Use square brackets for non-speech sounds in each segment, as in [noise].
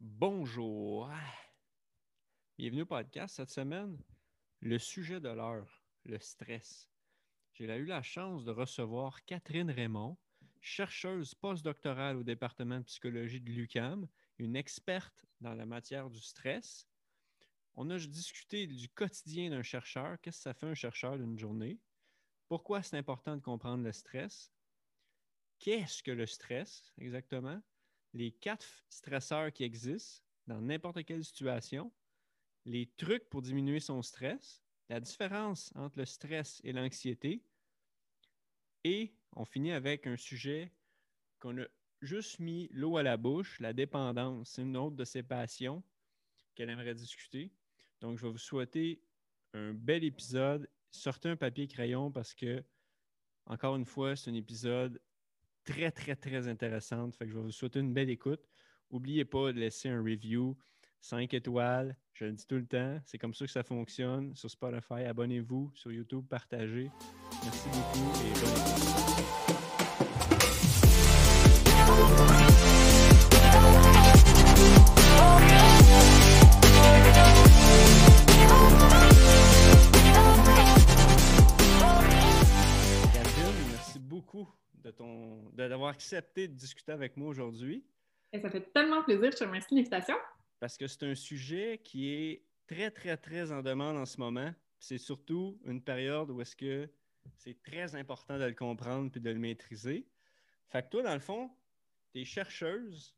Bonjour. Bienvenue au podcast cette semaine. Le sujet de l'heure, le stress. J'ai eu la chance de recevoir Catherine Raymond, chercheuse postdoctorale au département de psychologie de l'UCAM, une experte dans la matière du stress. On a discuté du quotidien d'un chercheur, qu'est-ce que ça fait un chercheur d'une journée, pourquoi c'est important de comprendre le stress, qu'est-ce que le stress exactement, les quatre stresseurs qui existent dans n'importe quelle situation, les trucs pour diminuer son stress, la différence entre le stress et l'anxiété, et on finit avec un sujet qu'on a juste mis l'eau à la bouche, la dépendance. C'est une autre de ses passions qu'elle aimerait discuter. Donc, je vais vous souhaiter un bel épisode. Sortez un papier crayon parce que, encore une fois, c'est un épisode très, très, très intéressante. Fait que je vais vous souhaiter une belle écoute. N'oubliez pas de laisser un review, 5 étoiles. Je le dis tout le temps. C'est comme ça que ça fonctionne. Sur Spotify, abonnez-vous. Sur YouTube, partagez. Merci beaucoup et bonne merci beaucoup de ton d'avoir accepté de discuter avec moi aujourd'hui. Ça fait tellement plaisir. Je te remercie de l'invitation. Parce que c'est un sujet qui est très, très, très en demande en ce moment. C'est surtout une période où est-ce que c'est très important de le comprendre puis de le maîtriser. Fait que toi, dans le fond, tu es chercheuse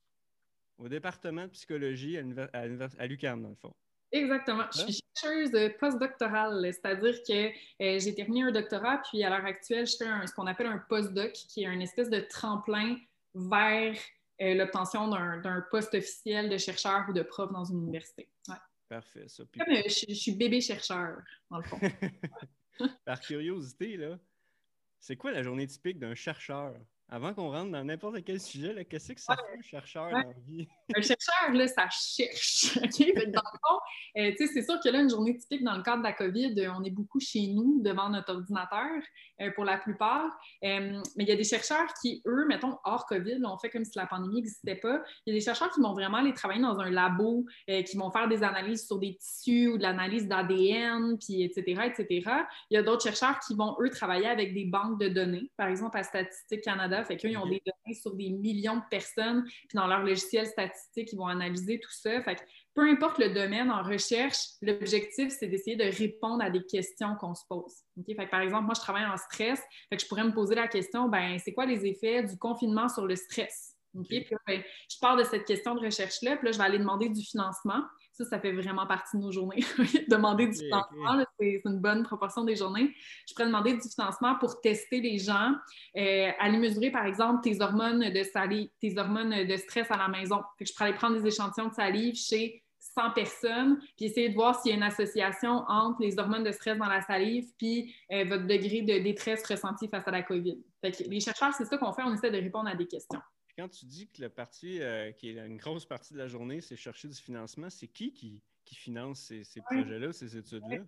au département de psychologie à l'UQAM, dans le fond. Exactement. Je suis chercheuse postdoctorale, c'est-à-dire que euh, j'ai terminé un doctorat, puis à l'heure actuelle, je fais ce qu'on appelle un postdoc, qui est une espèce de tremplin vers euh, l'obtention d'un poste officiel de chercheur ou de prof dans une université. Parfait, ça. Comme, euh, je, suis bébé chercheur, dans le fond. [laughs] Par curiosité, là, c'est quoi la journée typique d'un chercheur? Avant qu'on rentre dans n'importe quel sujet, qu'est-ce que ça fait un chercheur dans la vie? [laughs] un chercheur, là, ça cherche. [laughs] dans le fond, euh, c'est sûr que là, une journée typique dans le cadre de la COVID, euh, on est beaucoup chez nous devant notre ordinateur euh, pour la plupart. mais il y a des chercheurs qui, eux, mettons, hors COVID, on fait comme si la pandémie n'existait pas. Il y a des chercheurs qui vont vraiment aller travailler dans un labo, qui vont faire des analyses sur des tissus ou de l'analyse d'ADN, puis etc., etc. Il y a d'autres chercheurs qui vont, eux, travailler avec des banques de données, par exemple à Statistique Canada fait qu'ils ont des données sur des millions de personnes, puis dans leur logiciel statistique, ils vont analyser tout ça. Fait que peu importe le domaine en recherche, l'objectif, c'est d'essayer de répondre à des questions qu'on se pose. Fait que, par exemple, moi, je travaille en stress, fait que je pourrais me poser la question, ben, c'est quoi les effets du confinement sur le stress? Puis, ben, je pars de cette question de recherche-là, puis là, je vais aller demander du financement. Ça, ça fait vraiment partie de nos journées. [laughs] demander du financement, c'est une bonne proportion des journées. Je pourrais demander du financement pour tester les gens, euh, aller mesurer, par exemple, tes hormones de salive, tes hormones de stress à la maison. je pourrais aller prendre des échantillons de salive chez 100 personnes, puis essayer de voir s'il y a une association entre les hormones de stress dans la salive puis euh, votre degré de détresse ressenti face à la COVID. les chercheurs, c'est ça qu'on fait, on essaie de répondre à des questions quand tu dis que le parti, euh, qui est une grosse partie de la journée, c'est chercher du financement, c'est qui, qui finance ces, projets-là, ces études-là?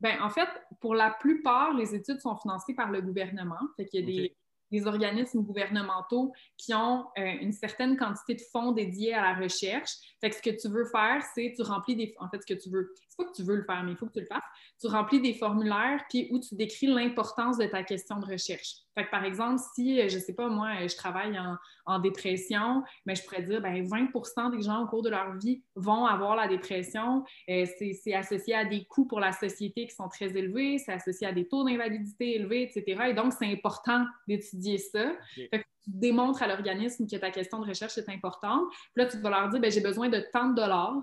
Ben, en fait, pour la plupart, les études sont financées par le gouvernement. Fait qu'il y a des, des organismes gouvernementaux qui ont euh, une certaine quantité de fonds dédiés à la recherche. Fait que ce que tu veux faire, c'est tu remplis des... En fait, ce que tu veux, pas que tu veux le faire, mais il faut que tu le fasses. Tu remplis des formulaires puis où tu décris l'importance de ta question de recherche. Fait que par exemple, si, euh, je sais pas, moi, euh, je travaille en, dépression, mais je pourrais dire, ben 20% des gens au cours de leur vie vont avoir la dépression. c'est associé à des coûts pour la société qui sont très élevés, c'est associé à des taux d'invalidité élevés, etc. Et donc, c'est important d'étudier ça. tu démontres à l'organisme que ta question de recherche est importante. Puis là, tu vas leur dire, ben, j'ai besoin de tant de dollars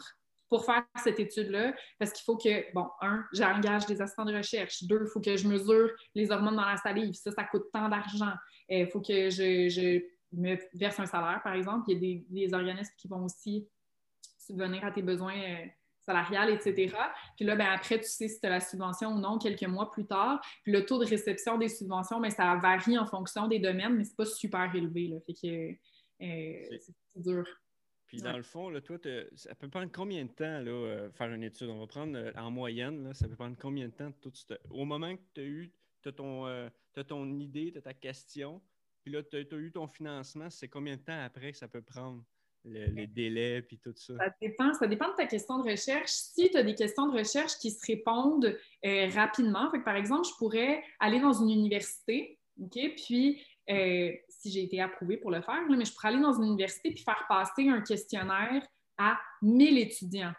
pour faire cette étude-là, parce qu'il faut que, bon, un, j'engage des assistants de recherche. Deux, il faut que je mesure les hormones dans la salive. Ça, ça coûte tant d'argent. Il faut que je, me verse un salaire, par exemple. Il y a des, organismes qui vont aussi subvenir à tes besoins euh, salariale, etc. Puis là, ben, après, tu sais si tu as la subvention ou non quelques mois plus tard. Puis le taux de réception des subventions, ben, ça varie en fonction des domaines, mais c'est pas super élevé. Là. Fait que euh, c'est dur. Puis dans le fond, là, toi, ça peut prendre combien de temps là, euh, faire une étude? On va prendre euh, en moyenne, là, ça peut prendre combien de temps? Tout, au moment que tu as eu as ton, as ton idée, tu as ta question, puis là, tu as, eu ton financement, c'est combien de temps après que ça peut prendre? les délais puis tout ça? Ça dépend, ça dépend de ta question de recherche. Si tu as des questions de recherche qui se répondent euh, rapidement, par exemple, je pourrais aller dans une université, OK, puis euh, si j'ai été approuvée pour le faire, mais je pourrais aller dans une université puis faire passer un questionnaire à 1000 étudiants.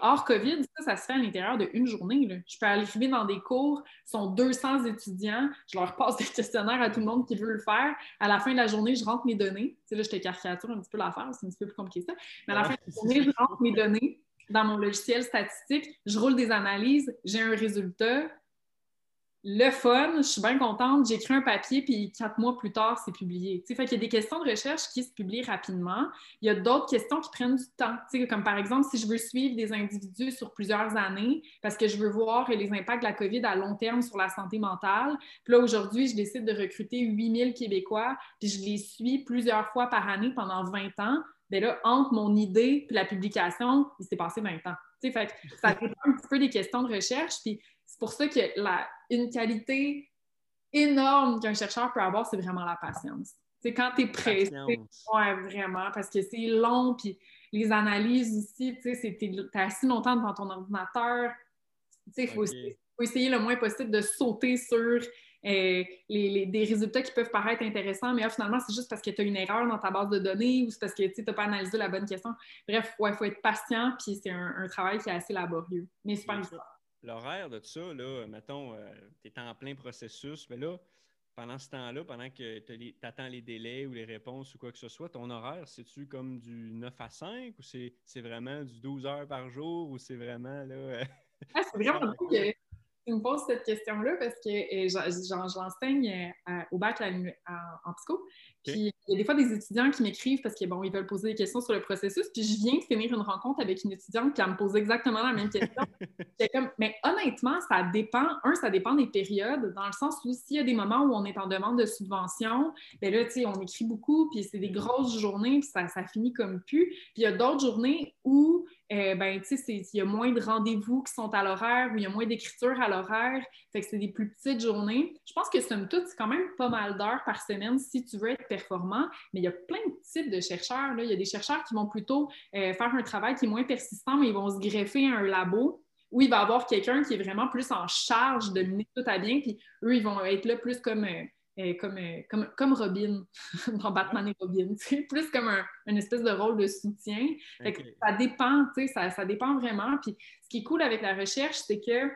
Hors COVID, ça, ça se fait à l'intérieur d'une journée. Je peux arriver dans des cours, sont 200 étudiants, je leur passe des questionnaires à tout le monde qui veut le faire. À la fin de la journée, je rentre mes données. Tu sais, là, je te caricature un petit peu l'affaire, c'est un petit peu plus compliqué que ça. Mais à la fin de la journée, je rentre mes données dans mon logiciel statistique, je roule des analyses, j'ai un résultat, le fun, je suis bien contente, j'écris un papier, puis quatre mois plus tard, c'est publié. T'sais, fait qu'il y a des questions de recherche qui se publient rapidement. Il y a d'autres questions qui prennent du temps. comme par exemple, si je veux suivre des individus sur plusieurs années, parce que je veux voir les impacts de la COVID à long terme sur la santé mentale. Puis là, aujourd'hui, je décide de recruter 8000 Québécois, puis je les suis plusieurs fois par année pendant 20 ans. Bien là, entre mon idée et la publication, il s'est passé 20 ans. Fait que ça dépend un petit peu des questions de recherche. Puis c'est pour ça que la, une qualité énorme qu'un chercheur peut avoir, c'est vraiment la patience. C'est quand tu es pressé, ouais, vraiment, parce que c'est long, puis les analyses aussi, tu sais, tu es assis longtemps devant ton ordinateur. Tu sais, il faut, essayer le moins possible de sauter sur euh, les, des résultats qui peuvent paraître intéressants, mais finalement, c'est juste parce que tu as une erreur dans ta base de données ou c'est parce que tu n'as pas analysé la bonne question. Bref, il faut être patient, puis c'est un, travail qui est assez laborieux, mais super important l'horaire de ça, là, mettons, euh, tu es en plein processus, mais là, pendant ce temps-là, pendant que tu attends les délais ou les réponses ou quoi que ce soit, ton horaire, c'est-tu comme du 9 à 5 ou c'est vraiment du 12 heures par jour ou c'est vraiment là. ah, c'est vraiment [laughs] tu me poses cette question-là parce que euh, j'enseigne euh, au bac en psycho. Puis il y a des fois des étudiants qui m'écrivent parce qu'ils bon, ils veulent poser des questions sur le processus. Puis je viens de finir une rencontre avec une étudiante qui me pose exactement la même question. [laughs] comme, mais honnêtement, ça dépend. Un, ça dépend des périodes, dans le sens où s'il y a des moments où on est en demande de subvention, bien là, tu sais, on écrit beaucoup, puis c'est des grosses journées, puis ça, ça finit comme plus. Puis il y a d'autres journées où euh, ben, il y a moins de rendez-vous qui sont à l'horaire ou il y a moins d'écriture à l'horaire. Fait que c'est des plus petites journées. Je pense que somme toute, c'est quand même pas mal d'heures par semaine si tu veux être performant. Mais il y a plein de types de chercheurs. Il y a des chercheurs qui vont plutôt euh, faire un travail qui est moins persistant, mais ils vont se greffer à un labo où il va y avoir quelqu'un qui est vraiment plus en charge de mener tout à bien. Puis eux, ils vont être là plus comme. Euh, euh, comme, euh, comme, comme Robin [laughs] dans Batman et Robin, plus comme un, une espèce de rôle de soutien. ça dépend, ça, ça dépend vraiment. Puis ce qui est cool avec la recherche, c'est que,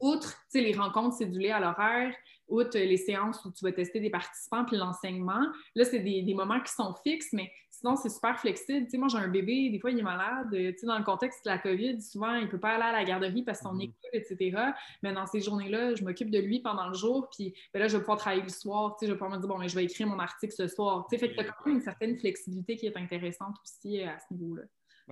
outre les rencontres cédulées à l'horaire, outre les séances où tu vas tester des participants puis l'enseignement, là, c'est des, des, moments qui sont fixes, mais sinon, c'est super flexible. moi, j'ai un bébé, des fois, il est malade. dans le contexte de la COVID, souvent, il ne peut pas aller à la garderie parce qu'on mm etc. Mais dans ces journées-là, je m'occupe de lui pendant le jour, puis ben là, je vais pouvoir travailler le soir. Je vais pouvoir me dire, bon, mais je vais écrire mon article ce soir. fait que tu as quand même une certaine flexibilité qui est intéressante aussi euh, à ce niveau-là.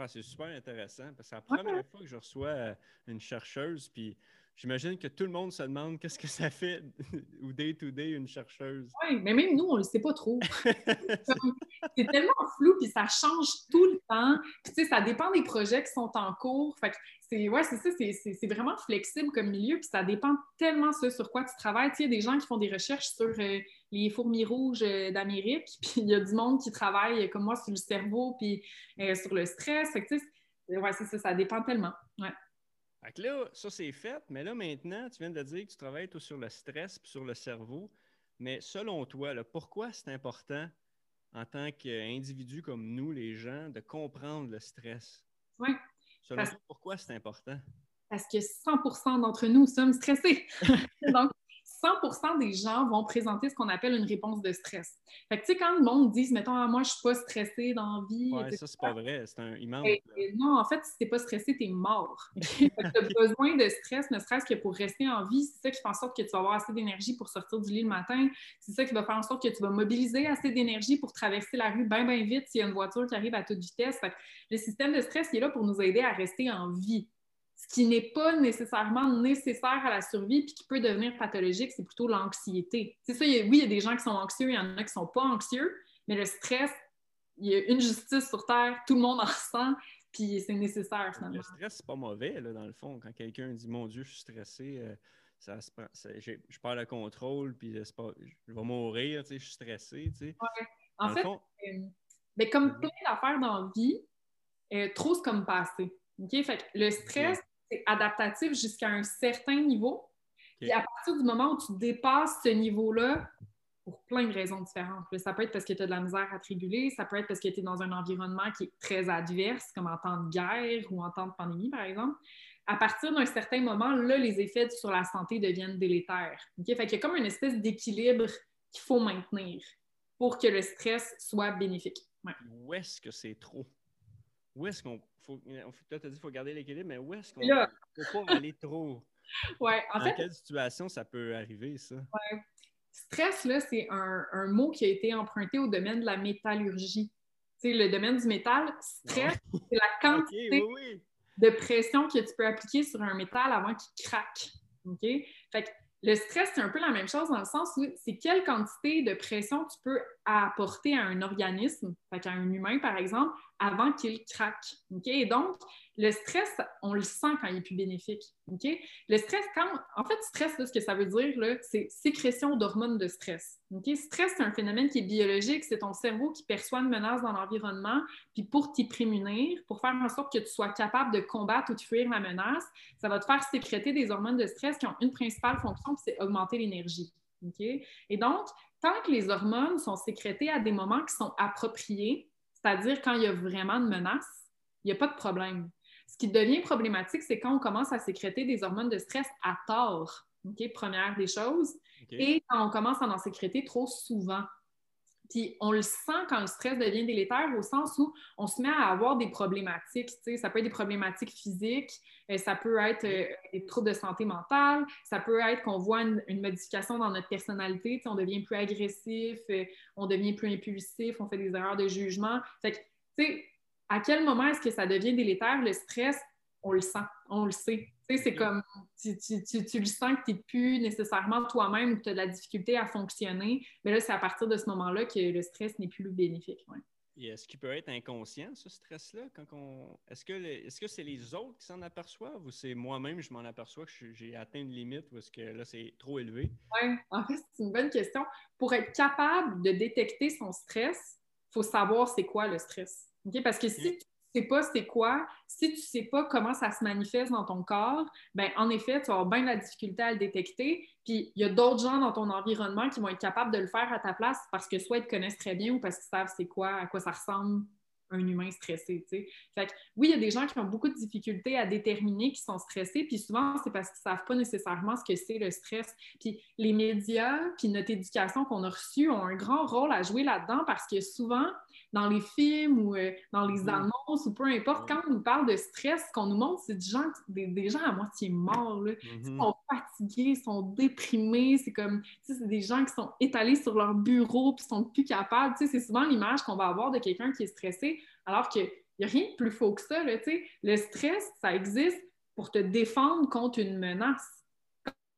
c'est super intéressant parce que c'est la première fois que je reçois euh, une chercheuse, puis J'imagine que tout le monde se demande qu'est-ce que ça fait [laughs] ou day-to-day une chercheuse. Oui, mais même nous, on ne le sait pas trop. [laughs] c'est tellement flou, puis ça change tout le temps. Puis, tu sais, ça dépend des projets qui sont en cours. Fait que c'est, ouais, c'est ça, c'est, vraiment flexible comme milieu, puis ça dépend tellement ce sur quoi tu travailles. Tu sais, il y a des gens qui font des recherches sur euh, les fourmis rouges euh, d'Amérique, [laughs] puis il y a du monde qui travaille, comme moi, sur le cerveau, puis euh, sur le stress. Fait que, tu sais, ouais, c'est ça, ça dépend tellement. Ouais. Fait là, ça c'est fait, mais là maintenant, tu viens de dire que tu travailles tout sur le stress et sur le cerveau. Mais selon toi, pourquoi c'est important en tant qu'individu comme nous, les gens, de comprendre le stress? Oui. Selon toi, pourquoi c'est important? Parce que 100% d'entre nous sommes stressés. [laughs] Donc, 100 des gens vont présenter ce qu'on appelle une réponse de stress. Fait que, tu sais, quand le monde dit, mettons, ah, moi, je suis pas stressé dans la vie. Ouais, ça, c'est pas vrai. C'est un immense. non, en fait, si t'es pas stressé, t'es mort. [laughs] tu as besoin de stress, ne serait-ce que pour rester en vie. C'est ça qui fait en sorte que tu vas avoir assez d'énergie pour sortir du lit le matin. C'est ça qui va faire en sorte que tu vas mobiliser assez d'énergie pour traverser la rue bien, bien vite s'il y a une voiture qui arrive à toute vitesse. le système de stress, il est là pour nous aider à rester en vie ce qui n'est pas nécessairement nécessaire à la survie puis qui peut devenir pathologique, c'est plutôt l'anxiété. C'est ça, oui, il y a des gens qui sont anxieux, il y en a qui ne sont pas anxieux, mais le stress, il y a une justice sur Terre, tout le monde en ressent, puis c'est nécessaire finalement. Le stress, c'est pas mauvais, là, dans le fond. Quand quelqu'un dit Mon Dieu, je suis stressé, euh, ça, je perds le contrôle, puis pas, je vais mourir, tu sais, je suis stressé. Tu sais. En fait, euh, Mais comme mhm. plein d'affaires dans la vie, euh, trop, c'est comme passé. Fait le stress, c'est adaptatif jusqu'à un certain niveau. Et à partir du moment où tu dépasses ce niveau-là, pour plein de raisons différentes. Ça peut être parce que tu as de la misère à te réguler, ça peut être parce que tu es dans un environnement qui est très adverse, comme en temps de guerre ou en temps de pandémie, par exemple. À partir d'un certain moment, là, les effets sur la santé deviennent délétères. Fait qu'il y a comme une espèce d'équilibre qu'il faut maintenir pour que le stress soit bénéfique. Où est-ce que c'est trop? Où est-ce qu'on. Faut, tu as dit qu'il faut garder l'équilibre, mais où est-ce qu'on ne faut pas aller trop? [laughs] Ouais, en Dans quelle situation ça peut arriver, ça? Ouais. Stress, là, c'est un, mot qui a été emprunté au domaine de la métallurgie. Tu sais, le domaine du métal, stress, c'est la [laughs] quantité de pression que tu peux appliquer sur un métal avant qu'il craque. OK? Fait le stress, c'est un peu la même chose dans le sens où c'est quelle quantité de pression tu peux apporter à un organisme, à un humain par exemple, avant qu'il craque. Le stress, on le sent quand il est plus bénéfique. Le stress, quand. En fait, stress, ce que ça veut dire, c'est sécrétion d'hormones de stress. Stress, c'est un phénomène qui est biologique. C'est ton cerveau qui perçoit une menace dans l'environnement. Puis pour t'y prémunir, pour faire en sorte que tu sois capable de combattre ou de fuir la menace, ça va te faire sécréter des hormones de stress qui ont une principale fonction, c'est augmenter l'énergie. Et donc, tant que les hormones sont sécrétées à des moments qui sont appropriés, c'est-à-dire quand il y a vraiment de menace, il n'y a pas de problème. Ce qui devient problématique, c'est quand on commence à sécréter des hormones de stress à tort. Première des choses. Et quand on commence à en sécréter trop souvent. Puis on le sent quand le stress devient délétère au sens où on se met à avoir des problématiques. Ça peut être des problématiques physiques, euh, ça peut être euh, des troubles de santé mentale, ça peut être qu'on voit une, modification dans notre personnalité, on devient plus agressif, euh, on devient plus impulsif, on fait des erreurs de jugement. Fait que, tu sais, à quel moment est-ce que ça devient délétère, le stress? On le sent, on le sait. C'est comme, tu, le sens que tu n'es plus nécessairement toi-même ou que tu as de la difficulté à fonctionner. Mais là, c'est à partir de ce moment-là que le stress n'est plus bénéfique. est-ce qu'il peut être inconscient, ce stress-là? Quand on... Est-ce que est-ce que c'est les autres qui s'en aperçoivent ou c'est moi-même, je m'en aperçois que j'ai atteint une limite ou est-ce que là, c'est trop élevé? Oui, en fait, c'est une bonne question. Pour être capable de détecter son stress, il faut savoir c'est quoi le stress. Parce que si tu ne sais pas c'est quoi, si tu ne sais pas comment ça se manifeste dans ton corps, ben en effet, tu vas avoir bien de la difficulté à le détecter. Puis il y a d'autres gens dans ton environnement qui vont être capables de le faire à ta place parce que soit ils te connaissent très bien ou parce qu'ils savent c'est quoi, à quoi ça ressemble un humain stressé. Fait que, oui, il y a des gens qui ont beaucoup de difficultés à déterminer qu'ils sont stressés, puis souvent, c'est parce qu'ils ne savent pas nécessairement ce que c'est le stress. Puis les médias, puis notre éducation qu'on a reçue ont un grand rôle à jouer là-dedans parce que souvent, dans les films ou euh, dans les annonces ou peu importe, quand on nous parle de stress, ce qu'on nous montre, c'est des gens, des, gens à moitié morts. Là. Ils mm-hmm. sont fatigués, ils sont déprimés. C'est comme, c'est des gens qui sont étalés sur leur bureau puis sont plus capables. C'est souvent l'image qu'on va avoir de quelqu'un qui est stressé, alors qu'il n'y a rien de plus faux que ça. Là, le stress, ça existe pour te défendre contre une menace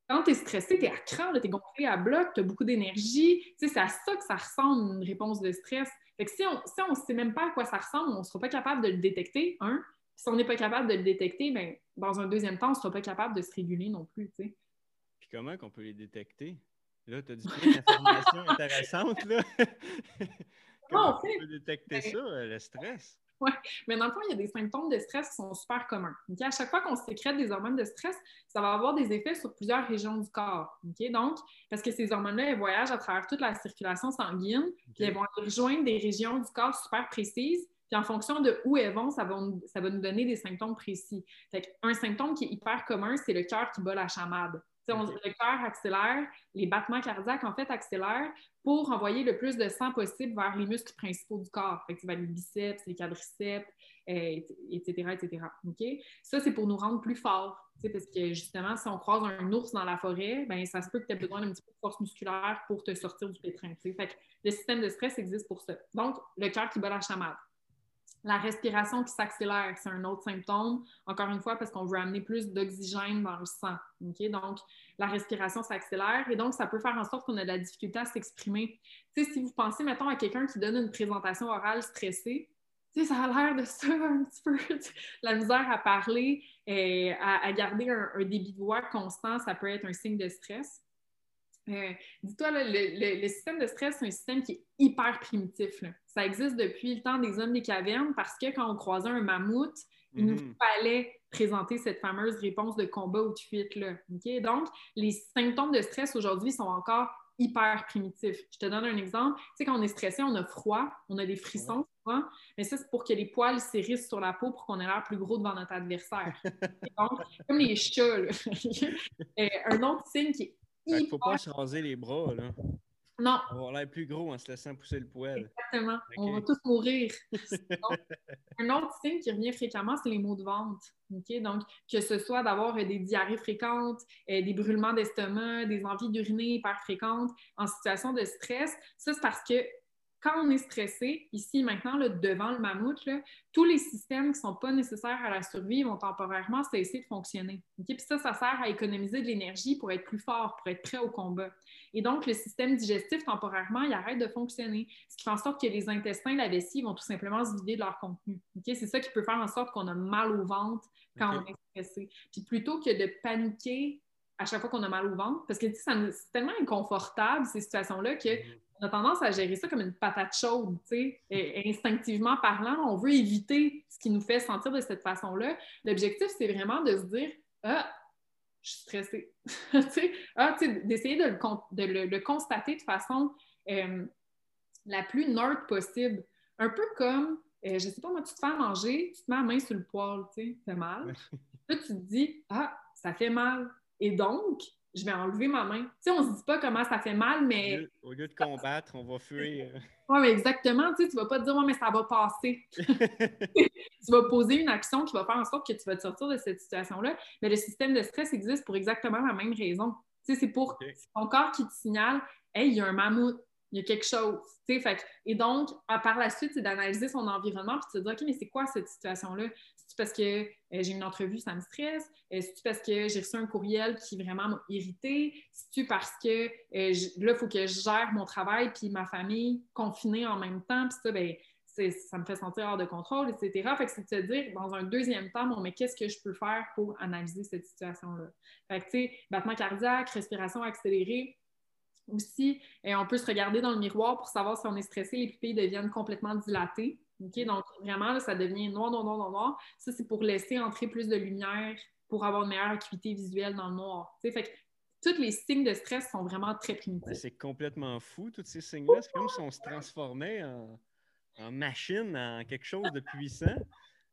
quand tu es stressé, tu es à cran, tu es gonflé à bloc, tu as beaucoup d'énergie. C'est à ça que ça ressemble une réponse de stress. Fait si on ne sait même pas à quoi ça ressemble, on ne sera pas capable de le détecter, un. Si on n'est pas capable de le détecter, ben, dans un deuxième temps, on ne sera pas capable de se réguler non plus. Puis comment qu'on peut les détecter? Là, tu as dit plein d'informations [laughs] intéressantes. Là. [laughs] comment on peut détecter ben ça, euh, le stress? [laughs] Oui, mais dans le fond, il y a des symptômes de stress qui sont super communs. À chaque fois qu'on sécrète des hormones de stress, ça va avoir des effets sur plusieurs régions du corps. Donc, parce que ces hormones-là, elles voyagent à travers toute la circulation sanguine, puis elles vont rejoindre des régions du corps super précises. Puis en fonction de où elles vont, ça va, ça va nous donner des symptômes précis. Fait un symptôme qui est hyper commun, c'est le cœur qui bat la chamade. Le cœur accélère, les battements cardiaques, en fait, accélèrent pour envoyer le plus de sang possible vers les muscles principaux du corps. Fait que, les biceps, les quadriceps, etc., etc. Ça, c'est pour nous rendre plus forts. Parce que justement, si on croise un ours dans la forêt, ben, ça se peut que tu aies besoin d'un petit peu de force musculaire pour te sortir du pétrin. Fait que le système de stress existe pour ça. Donc, le cœur qui bat la chamade. La respiration qui s'accélère, c'est un autre symptôme, encore une fois, parce qu'on veut amener plus d'oxygène dans le sang. Donc, la respiration s'accélère et donc, ça peut faire en sorte qu'on a de la difficulté à s'exprimer. si vous pensez, mettons, à quelqu'un qui donne une présentation orale stressée, ça a l'air de ça [laughs] un petit peu, la misère à parler, et à, garder un, débit de voix constant, ça peut être un signe de stress. Euh, dis-toi, le, système de stress, c'est un système qui est hyper primitif. Ça existe depuis le temps des hommes des cavernes parce que quand on croisait un mammouth, il nous mhm. fallait présenter cette fameuse réponse de combat ou de fuite. Là. Donc, les symptômes de stress aujourd'hui sont encore hyper primitifs. Je te donne un exemple. Tu sais, quand on est stressé, on a froid, on a des frissons, mais ça, c'est pour que les poils s'érissent sur la peau pour qu'on ait l'air plus gros devant notre adversaire. [laughs] Donc, comme les chats. [laughs] Euh, un autre signe qui est il ne faut pas se raser les bras, là. Non. On va avoir l'air plus gros en se laissant pousser le poil. Exactement. On va tous mourir. [laughs] un autre signe qui revient fréquemment, c'est les maux de ventre. Donc, que ce soit d'avoir des diarrhées fréquentes, euh, des brûlements d'estomac, des envies d'uriner hyper fréquentes en situation de stress, ça, c'est parce que quand on est stressé, ici maintenant, devant le mammouth, tous les systèmes qui ne sont pas nécessaires à la survie vont temporairement cesser de fonctionner. Puis ça, ça sert à économiser de l'énergie pour être plus fort, pour être prêt au combat. Et donc, le système digestif, temporairement, il arrête de fonctionner, ce qui fait en sorte que les intestins, la vessie vont tout simplement se vider de leur contenu. C'est ça qui peut faire en sorte qu'on a mal au ventre quand on est stressé. Puis plutôt que de paniquer à chaque fois qu'on a mal au ventre, parce que c'est tellement inconfortable, ces situations-là, que mm-hmm on a tendance à gérer ça comme une patate chaude, tu sais. Instinctivement parlant, on veut éviter ce qui nous fait sentir de cette façon-là. L'objectif, c'est vraiment de se dire Ah, je suis stressée. [laughs] ah, d'essayer de, le, constater de façon euh, la plus neutre possible. Un peu comme, euh, je ne sais pas, moi, tu te fais manger, tu te mets la main sur le poil, tu sais, ça fait mal. Là, tu te dis Ah, ça fait mal. Et donc, je vais enlever ma main. Tu sais, on se dit pas comment ça fait mal, mais. Au lieu, de combattre, on va fuir. [laughs] Oui, mais exactement. Tu sais, tu vas pas te dire, ouais, mais ça va passer. [laughs] [laughs] tu vas poser une action qui va faire en sorte que tu vas te sortir de cette situation-là. Mais le système de stress existe pour exactement la même raison. Tu sais, c'est pour ton corps qui te signale, hey, il y a un mammouth, il y a quelque chose. Fait, et donc, par la suite, c'est d'analyser son environnement puis de se dire, OK, mais c'est quoi cette situation-là? C'est parce que euh, j'ai une entrevue, ça me stresse? Euh, c'est-tu parce que j'ai reçu un courriel qui vraiment m'a irrité? C'est-tu parce que euh, là, il faut que je gère mon travail puis ma famille confinée en même temps? Puis ça, ben, ça me fait sentir hors de contrôle, etc. Fait que c'est de se dire, dans un deuxième temps, bon, mais qu'est-ce que je peux faire pour analyser cette situation-là? Fait que, tu sais, battement cardiaque, respiration accélérée, aussi, et on peut se regarder dans le miroir pour savoir si on est stressé, les pupilles deviennent complètement dilatées. OK? Donc, vraiment, ça devient noir, noir, noir, noir, Ça, c'est pour laisser entrer plus de lumière, pour avoir une meilleure acuité visuelle dans le noir. Fait que tous les signes de stress sont vraiment très primitifs. C'est complètement fou, tous ces signes-là. C'est comme si on se transformait en, machine, en quelque chose de puissant.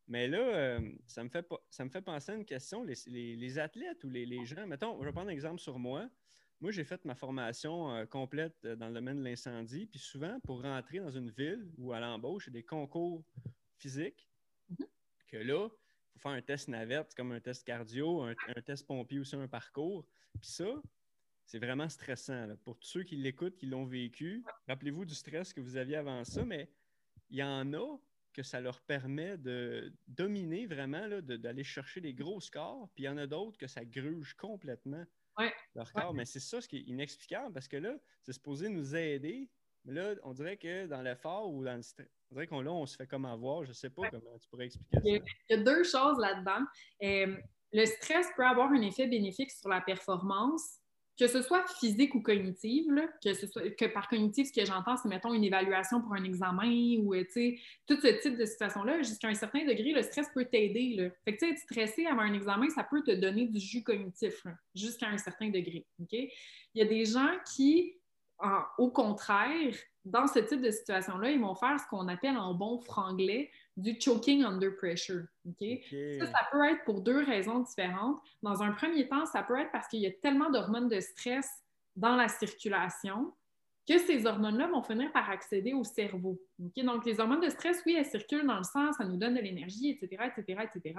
Mais là, euh, ça, me fait, ça me fait penser à une question. Les, athlètes ou les, les, gens, mettons, je vais prendre un exemple sur moi. Moi, j'ai fait ma formation euh, complète euh, dans le domaine de l'incendie. Puis souvent, pour rentrer dans une ville ou à l'embauche, il y a des concours physiques. Mhm. Que là, il faut faire un test navette, comme un test cardio, un, test pompier aussi, un parcours. Puis ça, c'est vraiment stressant. Pour tous ceux qui l'écoutent, qui l'ont vécu, rappelez-vous du stress que vous aviez avant ça, mais il y en a que ça leur permet de dominer vraiment, d'aller chercher des gros scores, puis il y en a d'autres que ça gruge complètement leur corps. Mais c'est ça ce qui est inexplicable parce que là, c'est supposé nous aider. Mais là, on dirait que dans l'effort ou dans le stress, on dirait qu'on là, on se fait comme avoir. Je ne sais pas comment tu pourrais expliquer ça. Il y a, deux choses là-dedans. Euh, le stress peut avoir un effet bénéfique sur la performance, que ce soit physique ou cognitive, que, ce soit, que par cognitive, ce que j'entends, c'est, mettons, une évaluation pour un examen ou, euh, tout ce type de situation-là, jusqu'à un certain degré, le stress peut t'aider. Fait que, tu sais, être stressé avant un examen, ça peut te donner du jus cognitif, jusqu'à un certain degré. Il y a des gens qui, au contraire, dans ce type de situation-là, ils vont faire ce qu'on appelle en bon franglais du choking under pressure. Ça, ça peut être pour deux raisons différentes. Dans un premier temps, ça peut être parce qu'il y a tellement d'hormones de stress dans la circulation que ces hormones-là vont finir par accéder au cerveau. Donc, les hormones de stress, oui, elles circulent dans le sang, ça nous donne de l'énergie, etc., etc., etc.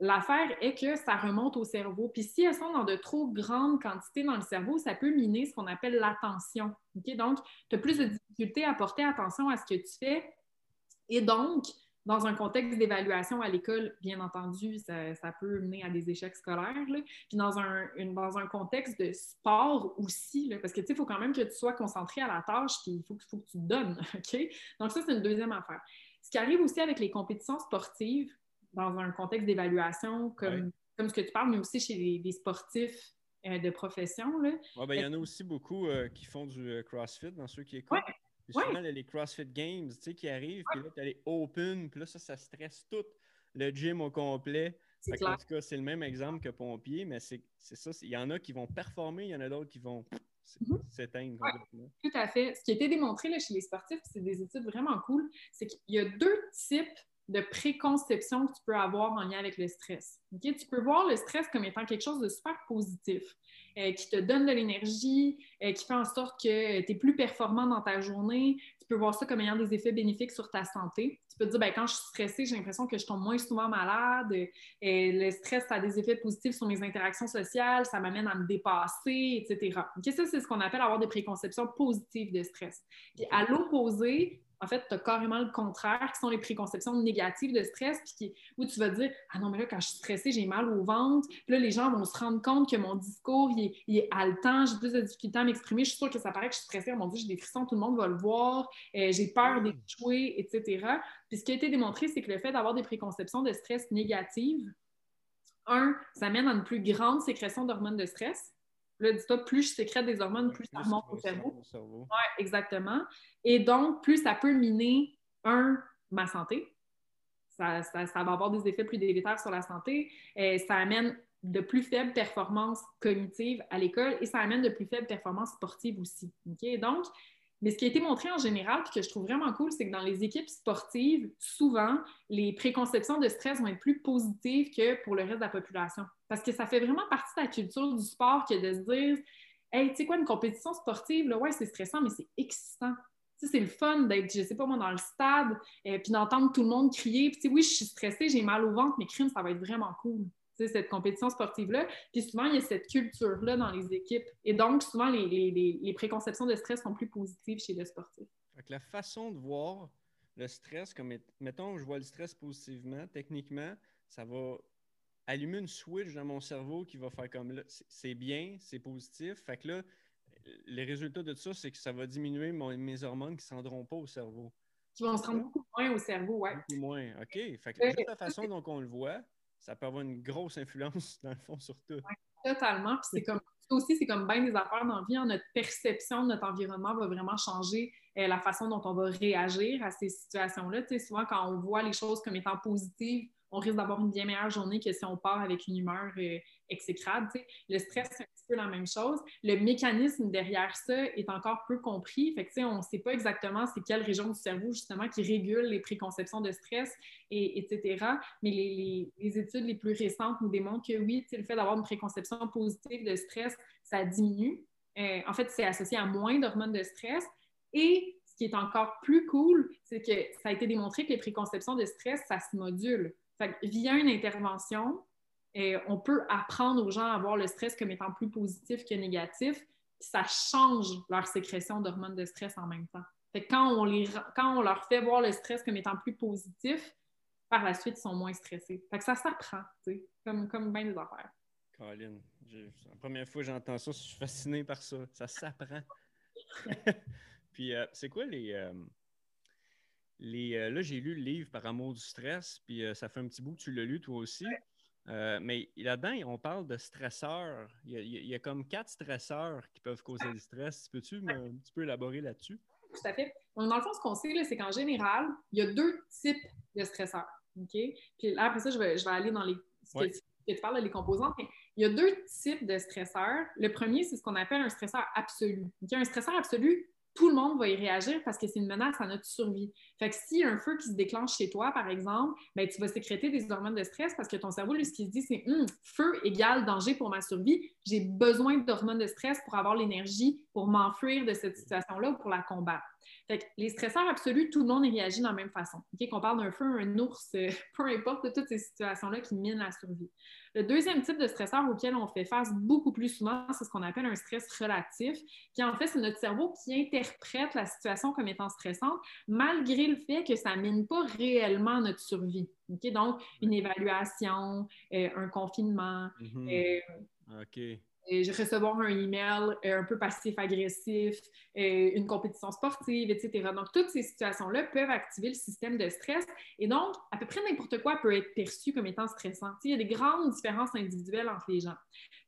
L'affaire est que ça remonte au cerveau. Puis si elles sont dans de trop grandes quantités dans le cerveau, ça peut miner ce qu'on appelle l'attention. Donc, tu as plus de difficultés à porter attention à ce que tu fais. Et donc, dans un contexte d'évaluation à l'école, bien entendu, ça, peut mener à des échecs scolaires. Puis dans un, dans un contexte de sport aussi, parce que tu sais, il faut quand même que tu sois concentré à la tâche, puis il faut, faut que tu te donnes. [laughs] Donc, ça, c'est une deuxième affaire. Ce qui arrive aussi avec les compétitions sportives, dans un contexte d'évaluation, comme, comme ce que tu parles, mais aussi chez les, sportifs de profession. Ben, il y en a aussi beaucoup qui font du CrossFit dans ceux qui écoutent. Puis souvent, a les CrossFit Games qui arrivent, puis là, tu as les Open, puis là, ça, ça stresse tout le gym au complet. En tout cas, c'est le même exemple que pompier, mais c'est ça. Il y en a qui vont performer, il y en a d'autres qui vont mhm. s'éteindre. tout à fait. Ce qui a été démontré là, chez les sportifs, c'est des études vraiment cool, c'est qu'il y a deux types de préconception que tu peux avoir en lien avec le stress. Tu peux voir le stress comme étant quelque chose de super positif, euh, qui te donne de l'énergie, euh, qui fait en sorte que tu es plus performant dans ta journée. Tu peux voir ça comme ayant des effets bénéfiques sur ta santé. Tu peux te dire, ben, quand je suis stressée, j'ai l'impression que je tombe moins souvent malade. Et le stress a des effets positifs sur mes interactions sociales, ça m'amène à me dépasser, etc. ça, c'est ce qu'on appelle avoir des préconceptions positives de stress. Puis à l'opposé, en fait, tu as carrément le contraire, qui sont les préconceptions négatives de stress, puis où tu vas dire Ah non, mais là, quand je suis stressée, j'ai mal au ventre. Puis là, les gens vont se rendre compte que mon discours, il est, il est haletant, j'ai plus de difficultés à m'exprimer. Je suis sûre que ça paraît que je suis stressée. Oh mon Dieu, j'ai des frissons, tout le monde va le voir. Euh, j'ai peur d'échouer, etc. Puis ce qui a été démontré, c'est que le fait d'avoir des préconceptions de stress négatives, un, ça mène à une plus grande sécrétion d'hormones de stress. Là, dis-toi, plus je sécrète des hormones, plus, ça monte au cerveau. Oui, exactement. Et donc, plus ça peut miner, un, ma santé. Ça, va avoir des effets plus délétères sur la santé. Et ça amène de plus faibles performances cognitives à l'école et ça amène de plus faibles performances sportives aussi. Donc, mais ce qui a été montré en général, puis que je trouve vraiment cool, c'est que dans les équipes sportives, souvent, les préconceptions de stress vont être plus positives que pour le reste de la population. Parce que ça fait vraiment partie de la culture du sport que de se dire Hey, tu sais quoi, une compétition sportive, là, ouais, c'est stressant, mais c'est excitant. c'est le fun d'être, je sais pas moi, dans le stade, euh, puis d'entendre tout le monde crier. Puis, oui, je suis stressée, j'ai mal au ventre, mais crime, ça va être vraiment cool cette compétition sportive-là. Puis souvent, il y a cette culture-là dans les équipes. Et donc, souvent, les, préconceptions de stress sont plus positives chez le sportif. la façon de voir le stress, comme mettons, je vois le stress positivement, techniquement, ça va allumer une switch dans mon cerveau qui va faire comme là, c'est bien, c'est positif. Fait que là, les résultats de ça, c'est que ça va diminuer mes hormones qui ne se rendront pas au cerveau. Qui vont se rendre beaucoup moins au cerveau, oui. Beaucoup moins, OK. Fait que juste la façon dont on le voit, ça peut avoir une grosse influence, [laughs] dans le fond, sur tout. totalement. Puis c'est comme ça aussi, c'est comme bien des affaires dans la vie. Hein. Notre perception de notre environnement va vraiment changer euh, la façon dont on va réagir à ces situations-là. Tu sais, souvent, quand on voit les choses comme étant positives, on risque d'avoir une bien meilleure journée que si on part avec une humeur euh, exécrable. Le stress, c'est un petit peu la même chose. Le mécanisme derrière ça est encore peu compris. Fait que, on ne sait pas exactement c'est quelle région du cerveau justement qui régule les préconceptions de stress, et, etc. Mais les, études les plus récentes nous démontrent que oui, le fait d'avoir une préconception positive de stress, ça diminue. Euh, en fait, c'est associé à moins d'hormones de stress. Et ce qui est encore plus cool, c'est que ça a été démontré que les préconceptions de stress, ça se module. Fait via une intervention, euh, on peut apprendre aux gens à voir le stress comme étant plus positif que négatif, puis ça change leur sécrétion d'hormones de stress en même temps. Fait quand, on les, quand on leur fait voir le stress comme étant plus positif, par la suite, ils sont moins stressés. Fait que ça s'apprend, comme, comme bien des affaires. Caroline, la première fois que j'entends ça, je suis fasciné par ça. Ça s'apprend. [laughs] [laughs] Puis, euh, c'est quoi les, euh, euh, là, j'ai lu le livre Par amour du stress, puis euh, ça fait un petit bout que tu l'as lu toi aussi. Euh, mais là-dedans, on parle de stresseurs. Il y, a, comme quatre stresseurs qui peuvent causer du stress. Peux-tu un petit peu élaborer là-dessus? Tout à fait. dans le fond, ce qu'on sait, c'est qu'en général, il y a deux types de stresseurs. OK? Puis là, après ça, je vais, je vais aller dans les. tu parles les composantes. il y a deux types de stresseurs. Le premier, c'est ce qu'on appelle un stresseur absolu. Un stresseur absolu, tout le monde va y réagir parce que c'est une menace à notre survie. Fait que a un feu qui se déclenche chez toi, par exemple, ben, tu vas sécréter des hormones de stress parce que ton cerveau, lui, ce qu'il se dit, c'est hum, feu égale danger pour ma survie. J'ai besoin d'hormones de stress pour avoir l'énergie pour m'enfuir de cette situation-là ou pour la combattre. Fait que les stresseurs absolus, tout le monde réagit de la même façon. Qu'on parle d'un feu, un ours, [laughs] peu importe toutes ces situations-là qui minent la survie. Le deuxième type de stresseur auquel on fait face beaucoup plus souvent, c'est ce qu'on appelle un stress relatif, qui en fait, c'est notre cerveau qui interprète la situation comme étant stressante, malgré le fait que ça mine pas réellement notre survie. Donc, une évaluation, euh, un confinement. Mm-hmm. Euh, OK. Recevoir un email un peu passif-agressif, une compétition sportive, etc. Donc, toutes ces situations-là peuvent activer le système de stress et donc, à peu près n'importe quoi peut être perçu comme étant stressant. il y a des grandes différences individuelles entre les gens.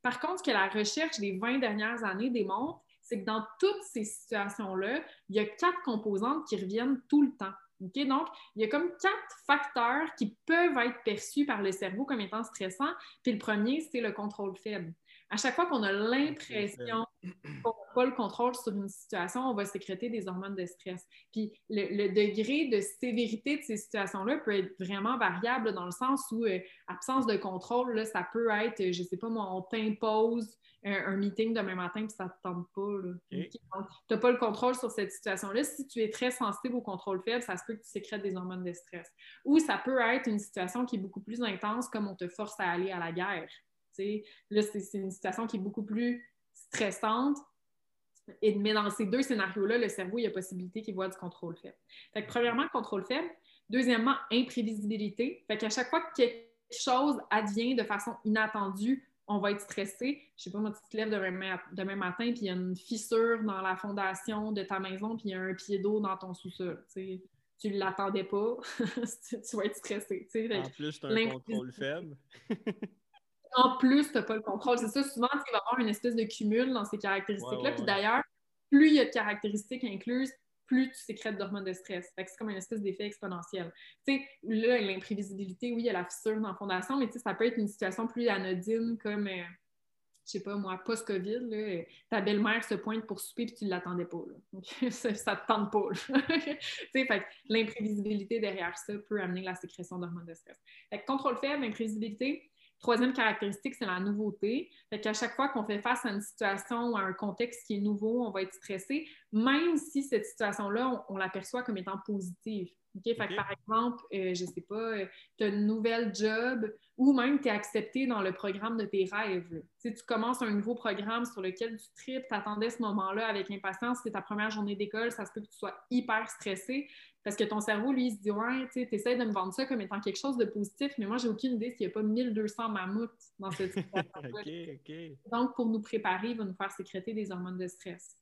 Par contre, ce que la recherche des 20 dernières années démontre, c'est que dans toutes ces situations-là, il y a quatre composantes qui reviennent tout le temps. Donc, il y a comme quatre facteurs qui peuvent être perçus par le cerveau comme étant stressants. Puis le premier, c'est le contrôle faible. À chaque fois qu'on a l'impression qu'on n'a pas le contrôle sur une situation, on va sécréter des hormones de stress. Puis le, degré de sévérité de ces situations-là peut être vraiment variable dans le sens où euh, absence de contrôle, là, ça peut être, je ne sais pas moi, on t'impose un, meeting demain matin puis ça ne te tente pas. Tu n'as pas le contrôle sur cette situation-là. Si tu es très sensible au contrôle faible, ça se peut que tu sécrètes des hormones de stress. Ou ça peut être une situation qui est beaucoup plus intense, comme on te force à aller à la guerre. Là, c'est une situation qui est beaucoup plus stressante. Et, mais dans ces deux scénarios-là, le cerveau, il y a possibilité qu'il voit du contrôle faible. Fait que, premièrement, contrôle faible. Deuxièmement, imprévisibilité. Fait qu'à chaque fois que quelque chose advient de façon inattendue, on va être stressé. Je sais pas, moi, tu te lèves demain, demain matin, puis il y a une fissure dans la fondation de ta maison, puis il y a un pied d'eau dans ton sous-sol. Tu ne l'attendais pas, [laughs] tu, vas être stressé. En plus, tu as un contrôle faible. [laughs] en plus, tu n'as pas le contrôle. C'est ça, souvent, il va y avoir une espèce de cumul dans ces caractéristiques-là. Puis d'ailleurs, plus il y a de caractéristiques incluses, plus tu sécrètes d'hormones de stress. c'est comme une espèce d'effet exponentiel. Tu sais, là, l'imprévisibilité, oui, il y a la fissure dans la fondation, mais tu sais, ça peut être une situation plus anodine comme, euh, je sais pas moi, post-COVID, ta belle-mère se pointe pour souper puis tu ne l'attendais pas. [laughs] ça, ne te tente pas. [laughs] tu sais, fait l'imprévisibilité derrière ça peut amener la sécrétion d'hormones de stress. Fait contrôle faible, imprévisibilité, Troisième caractéristique, c'est la nouveauté. Fait qu'à chaque fois qu'on fait face à une situation ou à un contexte qui est nouveau, on va être stressé, même si cette situation-là, on, l'aperçoit comme étant positive. Fait que, par exemple, euh, je ne sais pas, euh, tu as une nouvelle job ou même tu es accepté dans le programme de tes rêves. Si tu commences un nouveau programme sur lequel tu tripes, tu attendais ce moment-là avec impatience, c'est ta première journée d'école, ça se peut que tu sois hyper stressé. Parce que ton cerveau, lui, il se dit Ouais, tu essaies de me vendre ça comme étant quelque chose de positif, mais moi, j'ai aucune idée s'il n'y a pas 1200 mammouths dans cette situation. [laughs] Donc, pour nous préparer, il va nous faire sécréter des hormones de stress.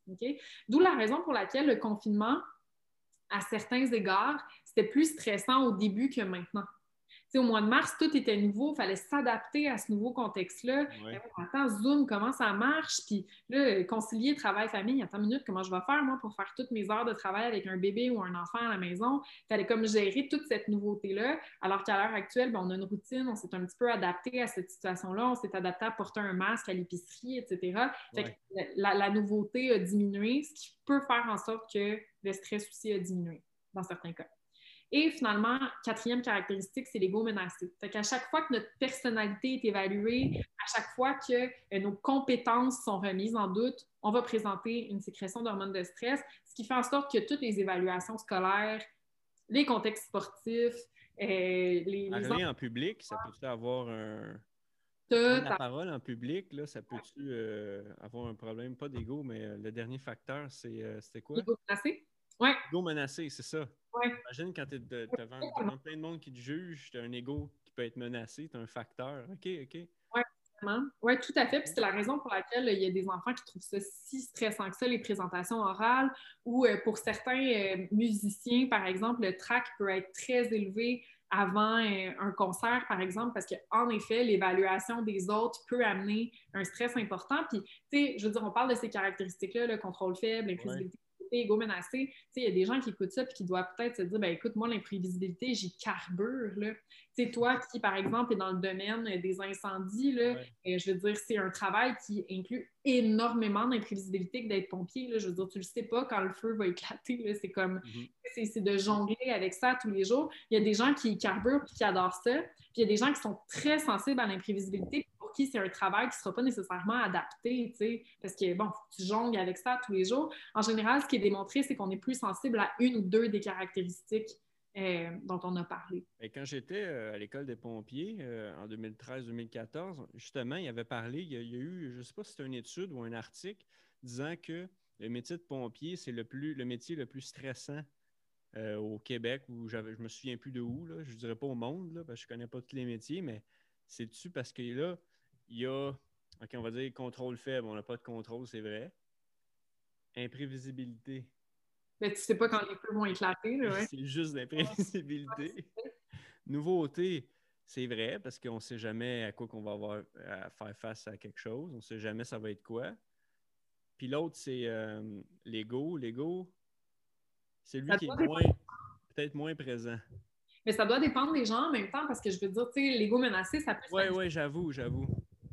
D'où la raison pour laquelle le confinement, à certains égards, c'était plus stressant au début que maintenant au mois de mars, tout était nouveau, il fallait s'adapter à ce nouveau contexte-là. Ben attends, Zoom, comment ça marche? Puis là, concilier travail-famille, attends une minute, comment je vais faire, moi, pour faire toutes mes heures de travail avec un bébé ou un enfant à la maison? Il fallait comme gérer toute cette nouveauté-là, alors qu'à l'heure actuelle, ben, on a une routine, on s'est un petit peu adapté à cette situation-là, on s'est adapté à porter un masque à l'épicerie, etc. la, la nouveauté a diminué, ce qui peut faire en sorte que le stress aussi a diminué dans certains cas. Et finalement, quatrième caractéristique, c'est l'ego menacé. Fait qu'à chaque fois que notre personnalité est évaluée, à chaque fois que euh, nos compétences sont remises en doute, on va présenter une sécrétion d'hormones de stress, ce qui fait en sorte que toutes les évaluations scolaires, les contextes sportifs, euh, les, Parler en public, ça peut-tu avoir un... La parole en public, là, ça peut-tu euh, avoir un problème? Pas d'ego, mais le dernier facteur, c'est c'était quoi? L'ego menacé? Oui. Ego menacé, c'est ça. Imagine quand tu es devant, plein de monde qui te juge, tu as un ego qui peut être menacé, tu as un facteur. OK, OK. Oui, tout à fait. Puis c'est la raison pour laquelle il y a des enfants qui trouvent ça si stressant que ça, les présentations orales, ou euh, pour certains euh, musiciens, par exemple, le track peut être très élevé avant euh, un concert, par exemple, parce qu'en effet, l'évaluation des autres peut amener un stress important. Puis, tu sais, je veux dire, on parle de ces caractéristiques-là, le contrôle faible, l'imprévisibilité ego menacé. Il y a des gens qui écoutent ça et qui doivent peut-être se dire ben écoute, moi, l'imprévisibilité, j'y carbure. Là. toi qui, par exemple, est dans le domaine des incendies, là, euh, je veux dire, c'est un travail qui inclut énormément d'imprévisibilité que d'être pompier. Là. Je veux dire, tu le sais pas quand le feu va éclater. C'est comme mm-hmm. c'est de jongler avec ça tous les jours. Il y a des gens qui carburent et qui adorent ça. Puis il y a des gens qui sont très sensibles à l'imprévisibilité qui c'est un travail qui ne sera pas nécessairement adapté, tu sais, parce que, bon, tu jongles avec ça tous les jours. En général, ce qui est démontré, c'est qu'on est plus sensible à une ou deux des caractéristiques euh, dont on a parlé. Quand j'étais euh, à l'école des pompiers euh, en 2013-2014, justement, il y avait parlé, il y a, eu, je ne sais pas si c'est une étude ou un article disant que le métier de pompier, c'est le, le métier le plus stressant au Québec, où je ne me souviens plus de où, là, je ne dirais pas au monde, là, parce que je ne connais pas tous les métiers, mais c'est dessus parce que là, il y a OK, on va dire contrôle faible. On n'a pas de contrôle, c'est vrai. Imprévisibilité. Mais tu sais pas quand les feux vont éclater. Ouais. [laughs] c'est juste l'imprévisibilité. Nouveauté, c'est vrai, parce qu'on ne sait jamais à quoi qu'on va avoir à faire face à quelque chose. On ne sait jamais ça va être quoi. Puis l'autre, c'est euh, l'ego. L'ego, c'est lui qui est peut-être moins présent. Mais ça doit dépendre des gens en même temps, parce que je veux dire, tu sais, l'ego menacé, ça peut. Oui, oui, j'avoue, j'avoue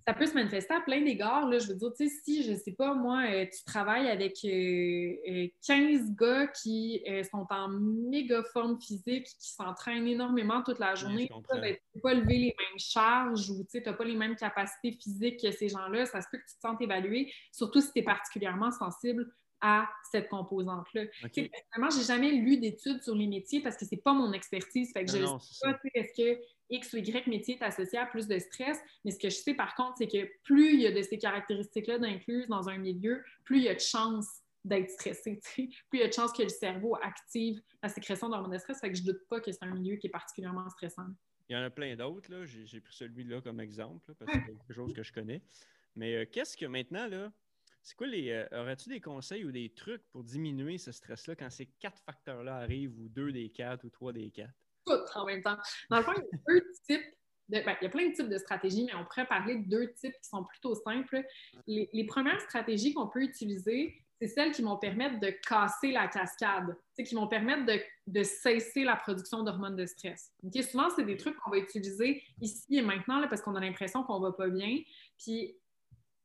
ça peut se manifester à plein d'égards. Je veux dire, tu sais, si, je sais pas, moi, euh, tu travailles avec 15 euh, euh, gars qui sont en méga forme physique, qui s'entraînent énormément toute la journée, tu ne peux pas lever les mêmes charges ou tu n'as pas les mêmes capacités physiques que ces gens-là, ça se peut que tu te sentes évalué, surtout si tu es particulièrement sensible à cette composante-là. Okay. Personnellement, j'ai jamais lu d'études sur les métiers parce que c'est pas mon expertise. Fait que je ne sais pas est-ce que X ou Y métier est associé à plus de stress, mais ce que je sais par contre, c'est que plus il y a de ces caractéristiques-là d'incluse dans un milieu, plus il y a de chances d'être stressé, [laughs] plus il y a de chances que le cerveau active la sécrétion d'hormones de stress. Fait que je doute pas que c'est un milieu qui est particulièrement stressant. Il y en a plein d'autres. J'ai, pris celui-là comme exemple, parce que c'est quelque chose que je connais. Mais euh, qu'est-ce que maintenant, là, c'est quoi les. Euh, aurais-tu des conseils ou des trucs pour diminuer ce stress-là quand ces quatre facteurs-là arrivent, ou deux des quatre, ou trois des quatre? En même temps. Dans le fond, il y a deux types. Ben, il y a plein de types de stratégies, mais on pourrait parler de deux types qui sont plutôt simples. Les, premières stratégies qu'on peut utiliser, c'est celles qui vont permettre de casser la cascade, qui vont permettre de, cesser la production d'hormones de stress. Souvent, c'est des trucs qu'on va utiliser ici et maintenant parce qu'on a l'impression qu'on ne va pas bien. Puis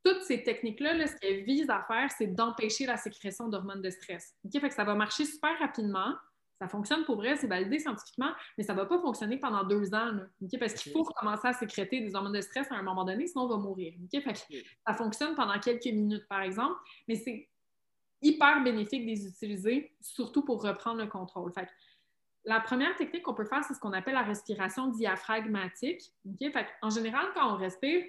toutes ces techniques-là, ce qu'elles visent à faire, c'est d'empêcher la sécrétion d'hormones de stress. Fait que ça va marcher super rapidement. Ça fonctionne pour vrai, c'est validé scientifiquement, mais ça ne va pas fonctionner pendant deux ans. parce qu'il faut commencer à sécréter des hormones de stress à un moment donné, sinon on va mourir. ça fonctionne pendant quelques minutes, par exemple, mais c'est hyper bénéfique de les utiliser, surtout pour reprendre le contrôle. la première technique qu'on peut faire, c'est ce qu'on appelle la respiration diaphragmatique. Fait en général, quand on respire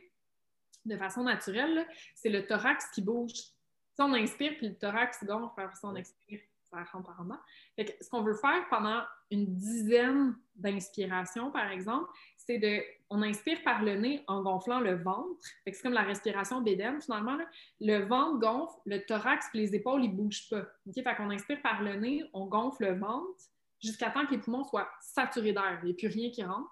de façon naturelle, c'est le thorax qui bouge. Si on inspire, puis le thorax gonfle, après ça, on expire ce qu'on veut faire pendant une dizaine d'inspirations, par exemple, c'est de. On inspire par le nez en gonflant le ventre. c'est comme la respiration bédaine, finalement. Le ventre gonfle, le thorax et les épaules, ils ne bougent pas. Okay? Fait qu'on inspire par le nez, on gonfle le ventre jusqu'à temps que les poumons soient saturés d'air. Il n'y a plus rien qui rentre.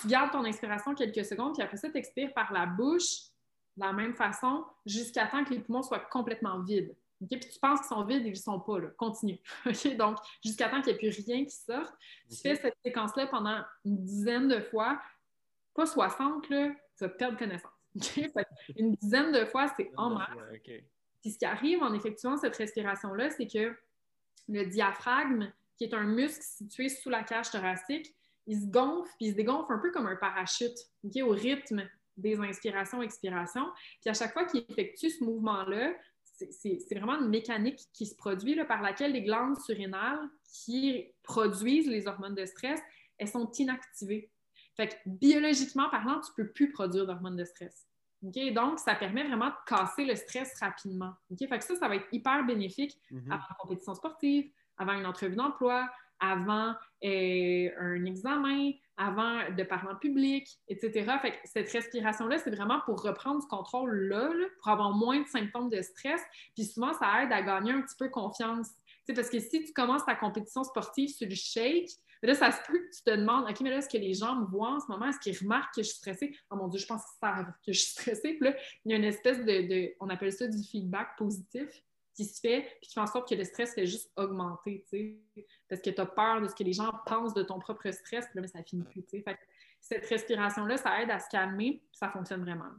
Tu gardes ton inspiration quelques secondes, puis après ça, tu expires par la bouche de la même façon jusqu'à temps que les poumons soient complètement vides. Puis tu penses qu'ils sont vides, ils ne le sont pas. Là. Continue. [laughs] Donc, jusqu'à temps qu'il n'y ait plus rien qui sorte. Tu fais cette séquence-là pendant une dizaine de fois. Pas 60, là, tu vas perdre connaissance. [laughs] une dizaine de fois, c'est en masse. Puis ce qui arrive en effectuant cette respiration-là, c'est que le diaphragme, qui est un muscle situé sous la cage thoracique, il se gonfle, puis il se dégonfle un peu comme un parachute, au rythme des inspirations-expirations. Puis à chaque fois qu'il effectue ce mouvement-là, c'est vraiment une mécanique qui se produit là, par laquelle les glandes surrénales qui produisent les hormones de stress, elles sont inactivées. Fait que biologiquement parlant, tu ne peux plus produire d'hormones de stress. Donc, ça permet vraiment de casser le stress rapidement. Fait que ça, ça va être hyper bénéfique mm-hmm. avant une compétition sportive, avant une entrevue d'emploi, avant euh, un examen, avant de parler en public, etc. Fait que cette respiration-là, c'est vraiment pour reprendre ce contrôle-là, pour avoir moins de symptômes de stress. Puis souvent, ça aide à gagner un petit peu confiance. parce que si tu commences ta compétition sportive sur le shake, là, ça se peut que tu te demandes, OK, mais là, est-ce que les gens me voient en ce moment? Est-ce qu'ils remarquent que je suis stressée? Oh mon Dieu, je pense qu'ils savent que je suis stressée. Puis là, il y a une espèce de, de on appelle ça du feedback positif qui se fait, puis qui fait en sorte que le stress fait juste augmenter, tu sais, parce que tu as peur de ce que les gens pensent de ton propre stress, puis là, mais ça finit plus, tu sais. Fait cette respiration-là, ça aide à se calmer, puis ça fonctionne vraiment.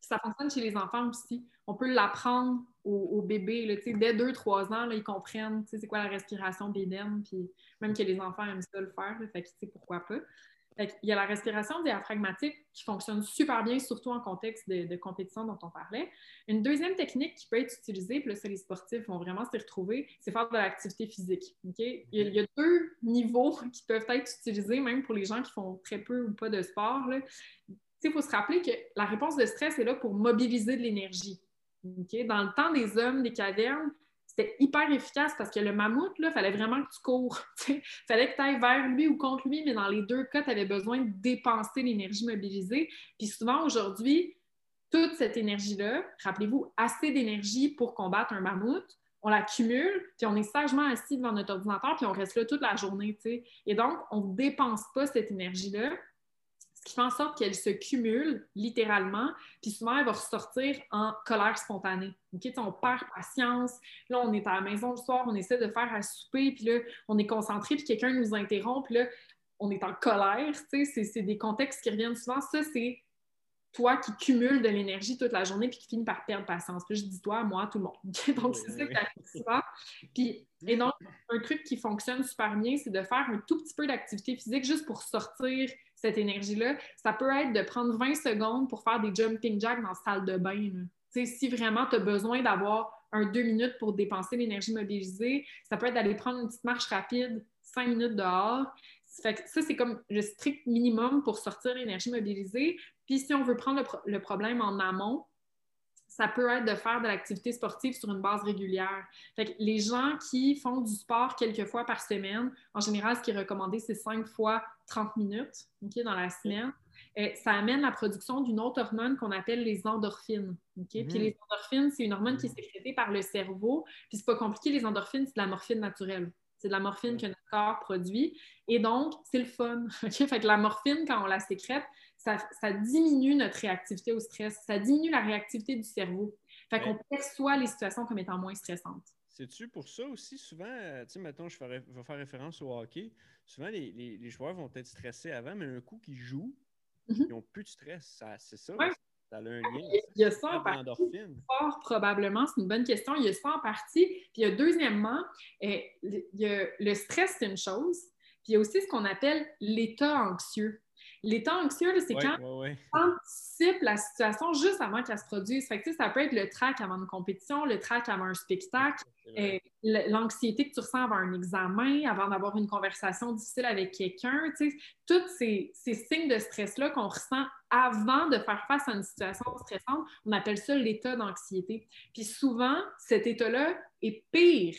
Ça fonctionne chez les enfants aussi. On peut l'apprendre aux, bébés, là, tu sais, dès 2-3 ans, là, ils comprennent, tu sais, c'est quoi la respiration bédaine, puis même que les enfants aiment ça le faire, fait que, tu sais, pourquoi pas. Il y a la respiration diaphragmatique qui fonctionne super bien, surtout en contexte de, compétition dont on parlait. Une deuxième technique qui peut être utilisée, puis là, les sportifs vont vraiment s'y retrouver, c'est faire de l'activité physique. Il, y a, deux niveaux [laughs] qui peuvent être utilisés, même pour les gens qui font très peu ou pas de sport. Il faut se rappeler que la réponse de stress est là pour mobiliser de l'énergie. Dans le temps des hommes des cavernes, c'était hyper efficace parce que le mammouth, il fallait vraiment que tu cours. [laughs] Il fallait que tu ailles vers lui ou contre lui, mais dans les deux cas, tu avais besoin de dépenser l'énergie mobilisée. Puis souvent, aujourd'hui, toute cette énergie-là, rappelez-vous, assez d'énergie pour combattre un mammouth, on l'accumule, puis on est sagement assis devant notre ordinateur, puis on reste là toute la journée. Et donc, on ne dépense pas cette énergie-là, qui fait en sorte qu'elle se cumule littéralement, puis souvent, elle va ressortir en colère spontanée. On perd patience. Là, on est à la maison le soir, on essaie de faire à souper, puis là, on est concentré, puis quelqu'un nous interrompt, puis là, on est en colère. Tu sais, c'est des contextes qui reviennent souvent. Ça, c'est toi qui cumules de l'énergie toute la journée puis qui finit par perdre patience. Puis je dis toi, moi, tout le monde. donc, c'est ça qui arrive souvent. Puis, et donc, un truc qui fonctionne super bien, c'est de faire un tout petit peu d'activité physique juste pour sortir cette énergie-là. Ça peut être de prendre 20 secondes pour faire des jumping jacks dans la salle de bain. Si vraiment tu as besoin d'avoir un deux minutes pour dépenser l'énergie mobilisée, ça peut être d'aller prendre une petite marche rapide, cinq minutes dehors. ça, c'est comme le strict minimum pour sortir l'énergie mobilisée. Puis si on veut prendre le, problème en amont, ça peut être de faire de l'activité sportive sur une base régulière. Fait les gens qui font du sport quelques fois par semaine, en général, ce qui est recommandé, c'est cinq fois 30 minutes dans la semaine. Et ça amène la production d'une autre hormone qu'on appelle les endorphines. Puis mm-hmm. les endorphines, c'est une hormone qui est sécrétée par le cerveau. Puis c'est pas compliqué, les endorphines, c'est de la morphine naturelle. C'est de la morphine que notre corps produit. Et donc, c'est le fun. [laughs] Fait que la morphine, quand on la sécrète, ça, diminue notre réactivité au stress, ça diminue la réactivité du cerveau. Fait qu'on perçoit les situations comme étant moins stressantes. C'est-tu pour ça aussi, souvent, euh, tu sais, mettons, je vais faire référence au hockey, souvent les, joueurs vont être stressés avant, mais un coup qu'ils jouent, mm-hmm. ils n'ont plus de stress. C'est ça? Ça a un lien. Il y a ça en partie. Fort probablement, c'est une bonne question. Il y a ça en partie. Puis il y a deuxièmement, euh, il y a, le stress, c'est une chose. Puis il y a aussi ce qu'on appelle l'état anxieux. L'état anxieux, c'est quand on anticipe la situation juste avant qu'elle se produise. Fait ça peut être le trac avant une compétition, le trac avant un spectacle, euh, l'anxiété que tu ressens avant un examen, avant d'avoir une conversation difficile avec quelqu'un. Tous ces, ces, signes de stress-là qu'on ressent avant de faire face à une situation stressante, on appelle ça l'état d'anxiété. Puis souvent, cet état-là est pire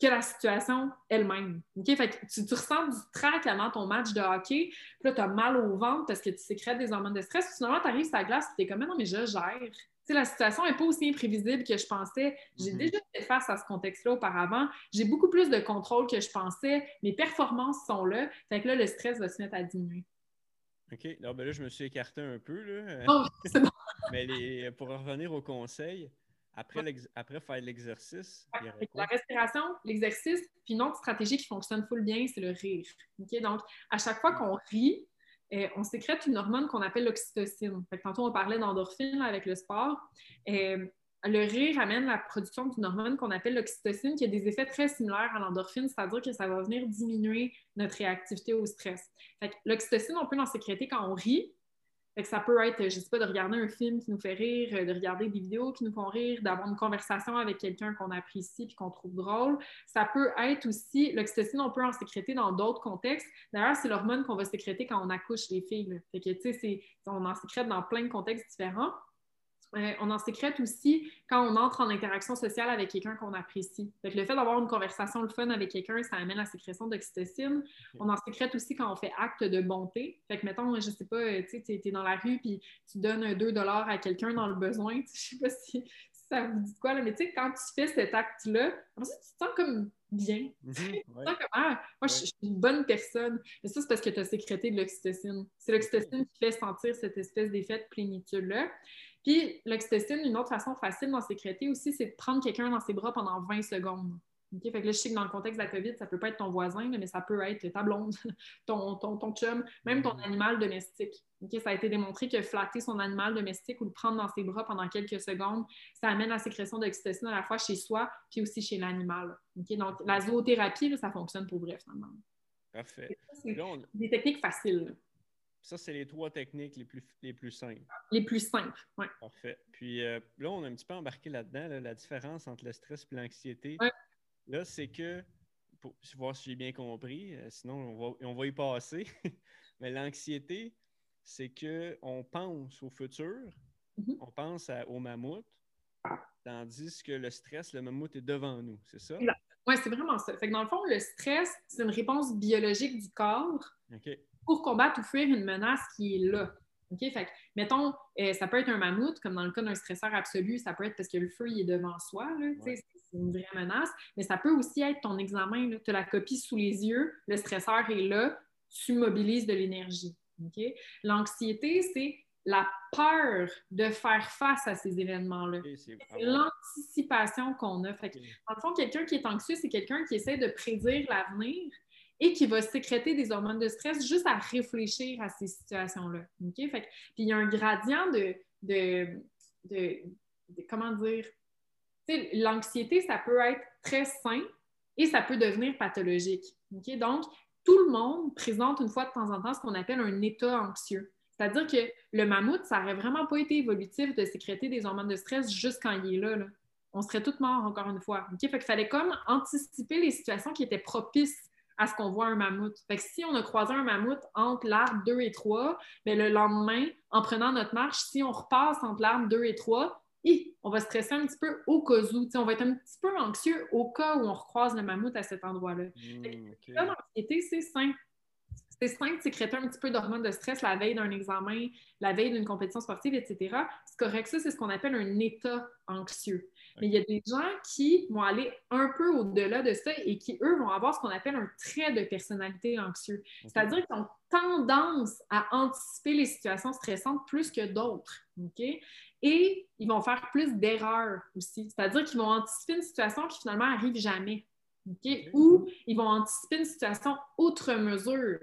que la situation elle-même. Fait tu, ressens du trac avant ton match de hockey, puis là, tu as mal au ventre parce que tu sécrètes des hormones de stress, puis finalement, tu arrives sur la glace, tu es comme, non, mais je gère. la situation n'est pas aussi imprévisible que je pensais. J'ai mm-hmm. déjà fait face à ce contexte-là auparavant. J'ai beaucoup plus de contrôle que je pensais. Mes performances sont là. Fait que là, le stress va se mettre à diminuer. OK. Ben là, je me suis écarté un peu. Là. Oh, bon. [laughs] Mais pour revenir au conseil, après, après faire l'exercice. La respiration, l'exercice, puis une autre stratégie qui fonctionne full bien, c'est le rire. Donc, à chaque fois qu'on rit, euh, on sécrète une hormone qu'on appelle l'oxytocine. Tantôt, on parlait d'endorphine avec le sport. Euh, le rire amène la production d'une hormone qu'on appelle l'oxytocine, qui a des effets très similaires à l'endorphine, c'est-à-dire que ça va venir diminuer notre réactivité au stress. L'oxytocine, on peut en sécréter quand on rit, ça peut être, je sais pas, de regarder un film qui nous fait rire, de regarder des vidéos qui nous font rire, d'avoir une conversation avec quelqu'un qu'on apprécie et qu'on trouve drôle. Ça peut être aussi, l'oxytocine, on peut en sécréter dans d'autres contextes. D'ailleurs, c'est l'hormone qu'on va sécréter quand on accouche les filles. Fait que, tu sais, on en sécrète dans plein de contextes différents. Euh, on en sécrète aussi quand on entre en interaction sociale avec quelqu'un qu'on apprécie. le fait d'avoir une conversation le fun avec quelqu'un, ça amène la sécrétion d'oxytocine. On en sécrète aussi quand on fait acte de bonté. Fait que, mettons, je sais pas, tu es dans la rue puis tu donnes 2 dollars à quelqu'un dans le besoin. [laughs] Je sais pas si, ça vous dit quoi, là, mais tu sais, quand tu fais cet acte-là, tu te sens comme bien. Mhm, tu te sens comme, ah, moi, je, suis une bonne personne. Mais ça, c'est parce que tu as sécrété de l'oxytocine. C'est l'oxytocine qui fait sentir cette espèce d'effet de plénitude-là. Puis l'oxytocine, une autre façon facile d'en sécréter aussi, c'est de prendre quelqu'un dans ses bras pendant 20 secondes. Fait que là, je sais que dans le contexte de la COVID, ça peut pas être ton voisin, mais ça peut être ta blonde, [laughs] ton, ton, ton chum, même ton mm-hmm. animal domestique. Ça a été démontré que flatter son animal domestique ou le prendre dans ses bras pendant quelques secondes, ça amène la sécrétion d'oxytocine à la fois chez soi puis aussi chez l'animal. Donc, la zoothérapie, ça fonctionne pour vrai, finalement. Parfait. C'est des techniques faciles. Ça, c'est les trois techniques les plus, les plus simples. Les plus simples, oui. Parfait. Puis euh, là, on a un petit peu embarqué là-dedans, la différence entre le stress et l'anxiété. Là, c'est que, pour voir si j'ai bien compris, euh, sinon on va, on va y passer, [laughs] mais l'anxiété, c'est qu'on pense au futur, mm-hmm. on pense au mammouth, tandis que le stress, le mammouth est devant nous, c'est ça? Oui, c'est vraiment ça. Fait que dans le fond, le stress, c'est une réponse biologique du corps pour combattre ou fuir une menace qui est là. OK? Fait mettons, euh, ça peut être un mammouth, comme dans le cas d'un stresseur absolu, ça peut être parce que le feu, il est devant soi, c'est une vraie menace, mais ça peut aussi être ton examen, tu as la copie sous les yeux, le stresseur est là, tu mobilises de l'énergie. OK? L'anxiété, c'est la peur de faire face à ces événements-là. c'est l'anticipation qu'on a. Fait en fond, quelqu'un qui est anxieux, c'est quelqu'un qui essaie de prédire l'avenir et qui va sécréter des hormones de stress juste à réfléchir à ces situations-là. Fait puis il y a un gradient de, de, comment dire, l'anxiété, ça peut être très sain et ça peut devenir pathologique. Donc, tout le monde présente une fois de temps en temps ce qu'on appelle un état anxieux. C'est-à-dire que le mammouth, ça n'aurait vraiment pas été évolutif de sécréter des hormones de stress juste quand il est là. On serait toutes morts, encore une fois. Fait qu'il fallait comme anticiper les situations qui étaient propices à ce qu'on voit un mammouth. Fait que si on a croisé un mammouth entre l'arbre 2 et 3, bien, le lendemain, en prenant notre marche, si on repasse entre l'arbre 2 et 3, on va stresser un petit peu au cas où. on va être un petit peu anxieux au cas où on recroise le mammouth à cet endroit-là. Mmh, L'anxiété, c'est simple. C'est simple de sécréter un petit peu d'hormones de stress la veille d'un examen, la veille d'une compétition sportive, etc. C'est correct, ça, c'est ce qu'on appelle un état anxieux. Mais il y a des gens qui vont aller un peu au-delà de ça et qui, eux, vont avoir ce qu'on appelle un trait de personnalité anxieux. C'est-à-dire qu'ils ont tendance à anticiper les situations stressantes plus que d'autres. Et ils vont faire plus d'erreurs aussi. C'est-à-dire qu'ils vont anticiper une situation qui finalement n'arrive jamais. Ou ils vont anticiper une situation outre mesure,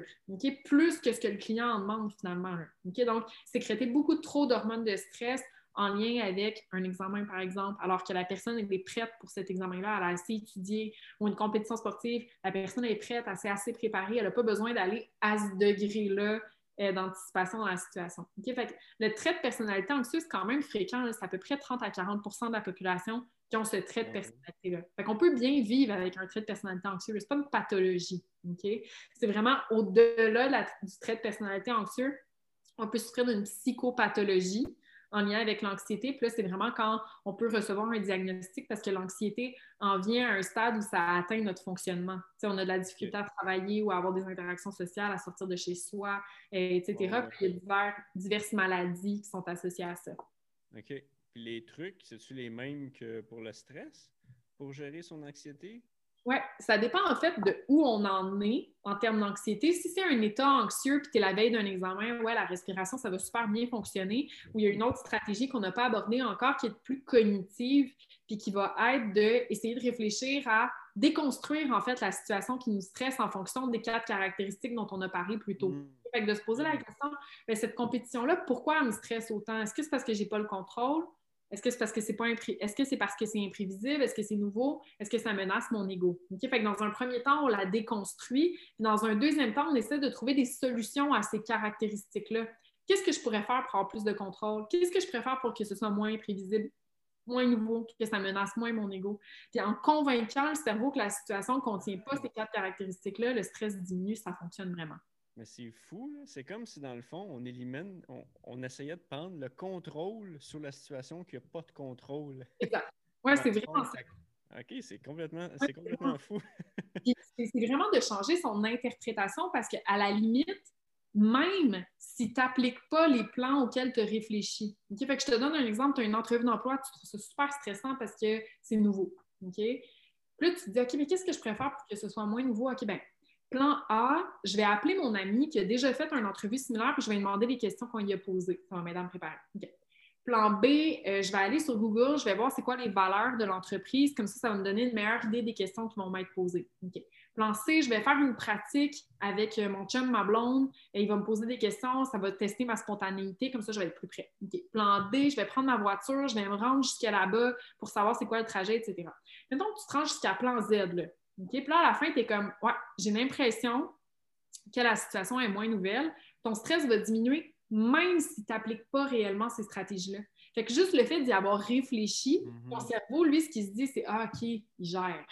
plus que ce que le client en demande finalement. Donc, sécréter beaucoup trop d'hormones de stress en lien avec un examen, par exemple, alors que la personne est prête pour cet examen-là, elle a assez étudié, ou une compétition sportive, la personne est prête, elle s'est assez préparée, elle n'a pas besoin d'aller à ce degré-là euh, d'anticipation dans la situation. le trait de personnalité anxieuse, c'est quand même fréquent, c'est à peu près 30 à 40% de la population qui ont ce trait de personnalité-là. Fait qu'on peut bien vivre avec un trait de personnalité anxieux, c'est pas une pathologie. C'est vraiment au-delà du trait de personnalité anxieux, on peut souffrir d'une psychopathologie en lien avec l'anxiété. Puis là, c'est vraiment quand on peut recevoir un diagnostic parce que l'anxiété en vient à un stade où ça atteint notre fonctionnement. on a de la difficulté à travailler ou à avoir des interactions sociales, à sortir de chez soi, etc. Puis il y a diverses maladies qui sont associées à ça. OK. Puis les trucs, c'est-tu les mêmes que pour le stress, pour gérer son anxiété? Oui, ça dépend en fait de où on en est en termes d'anxiété. Si c'est un état anxieux puis tu es la veille d'un examen, ouais, la respiration, ça va super bien fonctionner. Ou il y a une autre stratégie qu'on n'a pas abordée encore qui est plus cognitive puis qui va être d'essayer de, de réfléchir à déconstruire en fait la situation qui nous stresse en fonction des quatre caractéristiques dont on a parlé plus tôt. Mmh. Fait de se poser la mmh. question, cette compétition-là, pourquoi elle me stresse autant? Est-ce que c'est parce que j'ai pas le contrôle? Est-ce que c'est parce que c'est imprévisible? Est-ce que c'est nouveau? Est-ce que ça menace mon ego? Fait que dans un premier temps, on la déconstruit. dans un deuxième temps, on essaie de trouver des solutions à ces caractéristiques-là. Qu'est-ce que je pourrais faire pour avoir plus de contrôle? Qu'est-ce que je pourrais faire pour que ce soit moins imprévisible, moins nouveau, que ça menace moins mon ego? Puis en convainquant le cerveau que la situation ne contient pas ces quatre caractéristiques-là, le stress diminue, ça fonctionne vraiment. Mais c'est fou, c'est comme si dans le fond, on élimine, on, essayait de prendre le contrôle sur la situation qui n'a pas de contrôle. Exact. Ouais, c'est vraiment ça. OK, c'est complètement, c'est complètement fou. c'est vraiment de changer son interprétation parce qu'à la limite, même si tu n'appliques pas les plans auxquels tu réfléchis. OK? Fait que je te donne un exemple, tu as une entrevue d'emploi, tu trouves ça super stressant parce que c'est nouveau. OK? Puis là, tu te dis, OK, mais qu'est-ce que je préfère pour que ce soit moins nouveau? OK, bien, Plan A, je vais appeler mon ami qui a déjà fait une entrevue similaire, puis je vais lui demander les questions qu'on lui a posées. Ça va m'aider à me préparer. Plan B, euh, je vais aller sur Google, je vais voir c'est quoi les valeurs de l'entreprise. Comme ça, ça va me donner une meilleure idée des questions qui vont m'être posées. Plan C, je vais faire une pratique avec euh, mon chum, ma blonde, et il va me poser des questions, ça va tester ma spontanéité, comme ça, je vais être plus prêt. Plan D, je vais prendre ma voiture, je vais me rendre jusqu'à là-bas pour savoir c'est quoi le trajet, etc. Maintenant, tu te rends jusqu'à plan Z. Là. Puis là, à la fin, tu es comme, ouais, j'ai l'impression que la situation est moins nouvelle. Ton stress va diminuer même si tu n'appliques pas réellement ces stratégies-là. Fait que juste le fait d'y avoir réfléchi, mm-hmm. ton cerveau, lui, ce qu'il se dit, c'est Ah, OK, il gère.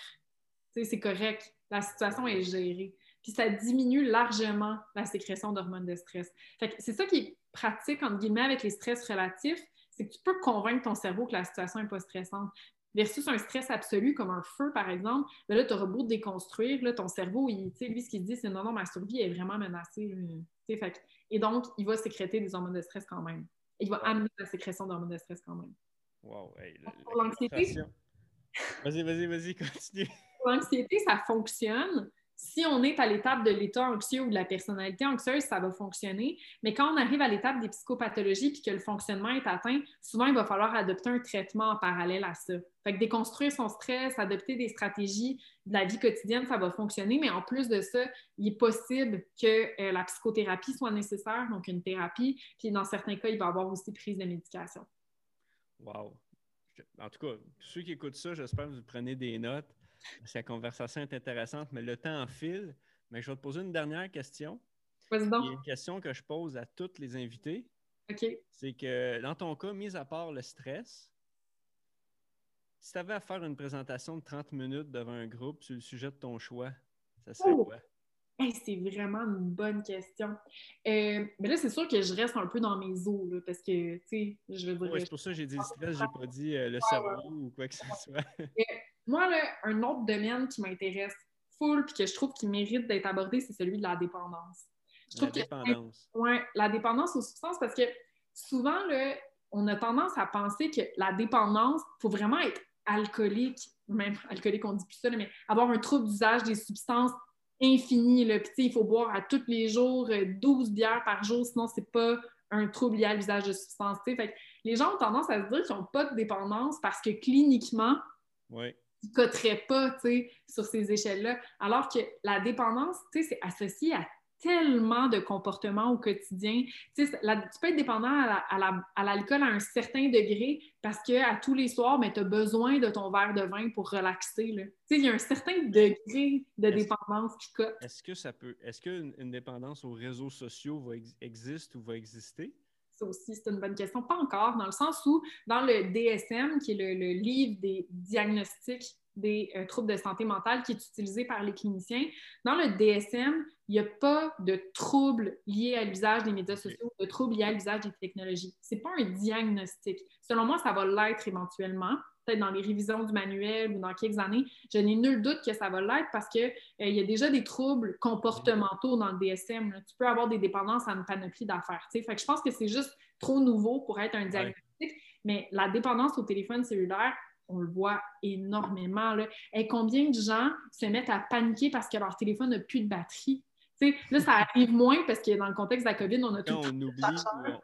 C'est correct. La situation est gérée. Puis ça diminue largement la sécrétion d'hormones de stress. Fait que c'est ça qui est pratique, entre guillemets, avec les stress relatifs, c'est que tu peux convaincre ton cerveau que la situation n'est pas stressante versus un stress absolu comme un feu, par exemple, ben là, tu auras beau déconstruire, là, ton cerveau, il, lui, ce qu'il dit, c'est non, non, ma survie est vraiment menacée. et donc, il va sécréter des hormones de stress quand même. Il va amener la sécrétion d'hormones de stress quand même. Wow. pour l'anxiété. Vas-y, vas-y, vas-y, [laughs] continue. Pour l'anxiété, ça fonctionne si on est à l'étape de l'état anxieux ou de la personnalité anxieuse, ça va fonctionner. Mais quand on arrive à l'étape des psychopathologies puis que le fonctionnement est atteint, souvent, il va falloir adopter un traitement en parallèle à ça. Fait que déconstruire son stress, adopter des stratégies de la vie quotidienne, ça va fonctionner. Mais en plus de ça, il est possible que euh, la psychothérapie soit nécessaire, donc une thérapie. Puis dans certains cas, il va y avoir aussi prise de médication. Wow. En tout cas, ceux qui écoutent ça, j'espère que vous prenez des notes. La conversation est intéressante, mais le temps file. Mais je vais te poser une dernière question. Vas-y donc. une question que je pose à tous les invités. OK. C'est que dans ton cas, mis à part le stress, si tu avais à faire une présentation de 30 minutes devant un groupe sur le sujet de ton choix, ça serait oh! quoi? c'est vraiment une bonne question. Euh, mais là, c'est sûr que je reste un peu dans mes eaux, parce que, tu sais, je veux dire... c'est pour ça que j'ai dit le stress, j'ai pas dit euh, le cerveau ou quoi que ce soit. Moi, là, un autre domaine qui m'intéresse full puis que je trouve qu'il mérite d'être abordé, c'est celui de la dépendance. la dépendance. Oui, la dépendance aux substances parce que souvent, là, on a tendance à penser que la dépendance, il faut vraiment être alcoolique, même [laughs] alcoolique, on dit plus ça, mais avoir un trouble d'usage des substances infini. Là. Puis, il faut boire à tous les jours 12 euh, bières par jour, sinon, c'est pas un trouble lié à l'usage de substances. Fait les gens ont tendance à se dire qu'ils n'ont pas de dépendance parce que cliniquement, ouais qui ne coterait pas sur ces échelles-là. Alors que la dépendance, c'est associé à tellement de comportements au quotidien. Tu, peux être dépendant à l'alcool à, un certain degré parce qu'à tous les soirs, tu as besoin de ton verre de vin pour relaxer. Il y a un certain degré de dépendance qui cote. Est-ce que ça peut. Est-ce qu'une dépendance aux réseaux sociaux va existe ou va exister? Ça aussi, c'est une bonne question. Pas encore, dans le sens où, dans le DSM, qui est le, livre des diagnostics des euh, troubles de santé mentale qui est utilisé par les cliniciens, dans le DSM, il n'y a pas de troubles liés à l'usage des médias sociaux, de troubles liés à l'usage des technologies. Ce n'est pas un diagnostic. Selon moi, ça va l'être éventuellement peut-être dans les révisions du manuel ou dans quelques années, je n'ai nul doute que ça va l'être parce qu'il euh, il y a déjà des troubles comportementaux dans le DSM. Tu peux avoir des dépendances à une panoplie d'affaires. Fait que je pense que c'est juste trop nouveau pour être un diagnostic, mais la dépendance au téléphone cellulaire, on le voit énormément. Là. Et combien de gens se mettent à paniquer parce que leur téléphone n'a plus de batterie? Là, ça arrive moins parce que dans le contexte de la COVID, on a tout. on oublie,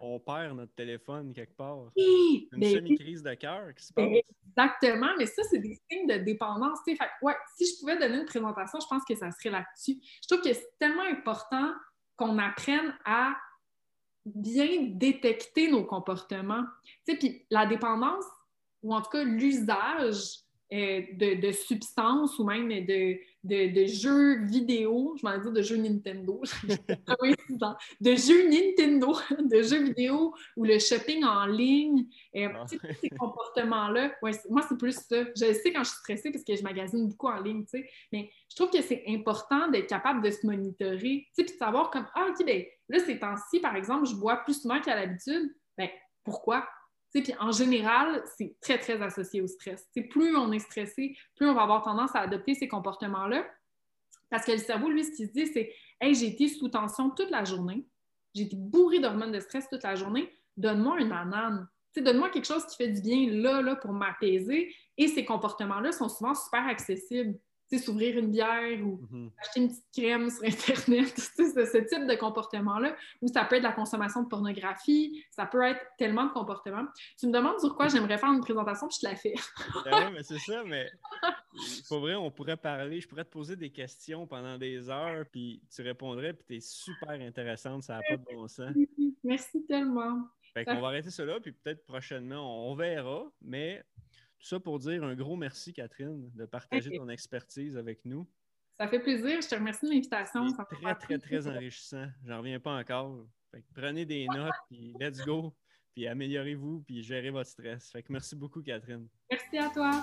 on perd notre téléphone quelque part. Une ben, semi-crise de cœur qui se passe? Exactement, mais ça, c'est des signes de dépendance. Fait, ouais, si je pouvais donner une présentation, je pense que ça serait là-dessus. Je trouve que c'est tellement important qu'on apprenne à bien détecter nos comportements. Puis la dépendance, ou en tout cas l'usage euh, de, substances ou même de, de, jeux vidéo, je vais dire de jeux Nintendo, [laughs] de jeux Nintendo, [laughs] de jeux vidéo ou le shopping en ligne, euh, ah. ces comportements-là, moi c'est plus ça. Je sais quand je suis stressée parce que je magasine beaucoup en ligne, mais je trouve que c'est important d'être capable de se monitorer, puis de savoir comme, ah ok, ben là ces temps-ci, par exemple, je bois plus souvent qu'à l'habitude, ben pourquoi? Puis en général, c'est très, très associé au stress. plus on est stressé, plus on va avoir tendance à adopter ces comportements-là. Parce que le cerveau, lui, ce qu'il se dit, c'est Hey, j'ai été sous tension toute la journée, j'ai été bourré d'hormones de stress toute la journée, donne-moi une banane. Donne-moi quelque chose qui fait du bien là, là, pour m'apaiser. Et ces comportements-là sont souvent super accessibles s'ouvrir une bière ou mhm. acheter une petite crème sur Internet, [laughs] ce, type de comportement-là, ou ça peut être la consommation de pornographie, ça peut être tellement de comportements. Tu me demandes sur quoi j'aimerais faire une présentation, puis je te la fais. [laughs] Ben oui, mais c'est ça, mais pour vrai, on pourrait parler, je pourrais te poser des questions pendant des heures, puis tu répondrais, puis tu es super intéressante, ça n'a pas de bon sens. Merci tellement. Fait qu'on va arrêter cela, puis peut-être prochainement, on verra, mais tout ça pour dire un gros merci, Catherine, de partager ton expertise avec nous. Ça fait plaisir. Je te remercie de l'invitation. C'est très, très, très enrichissant. J'en reviens pas encore. prenez des notes, puis let's go. Puis améliorez-vous, puis gérez votre stress. Fait que merci beaucoup, Catherine. Merci à toi.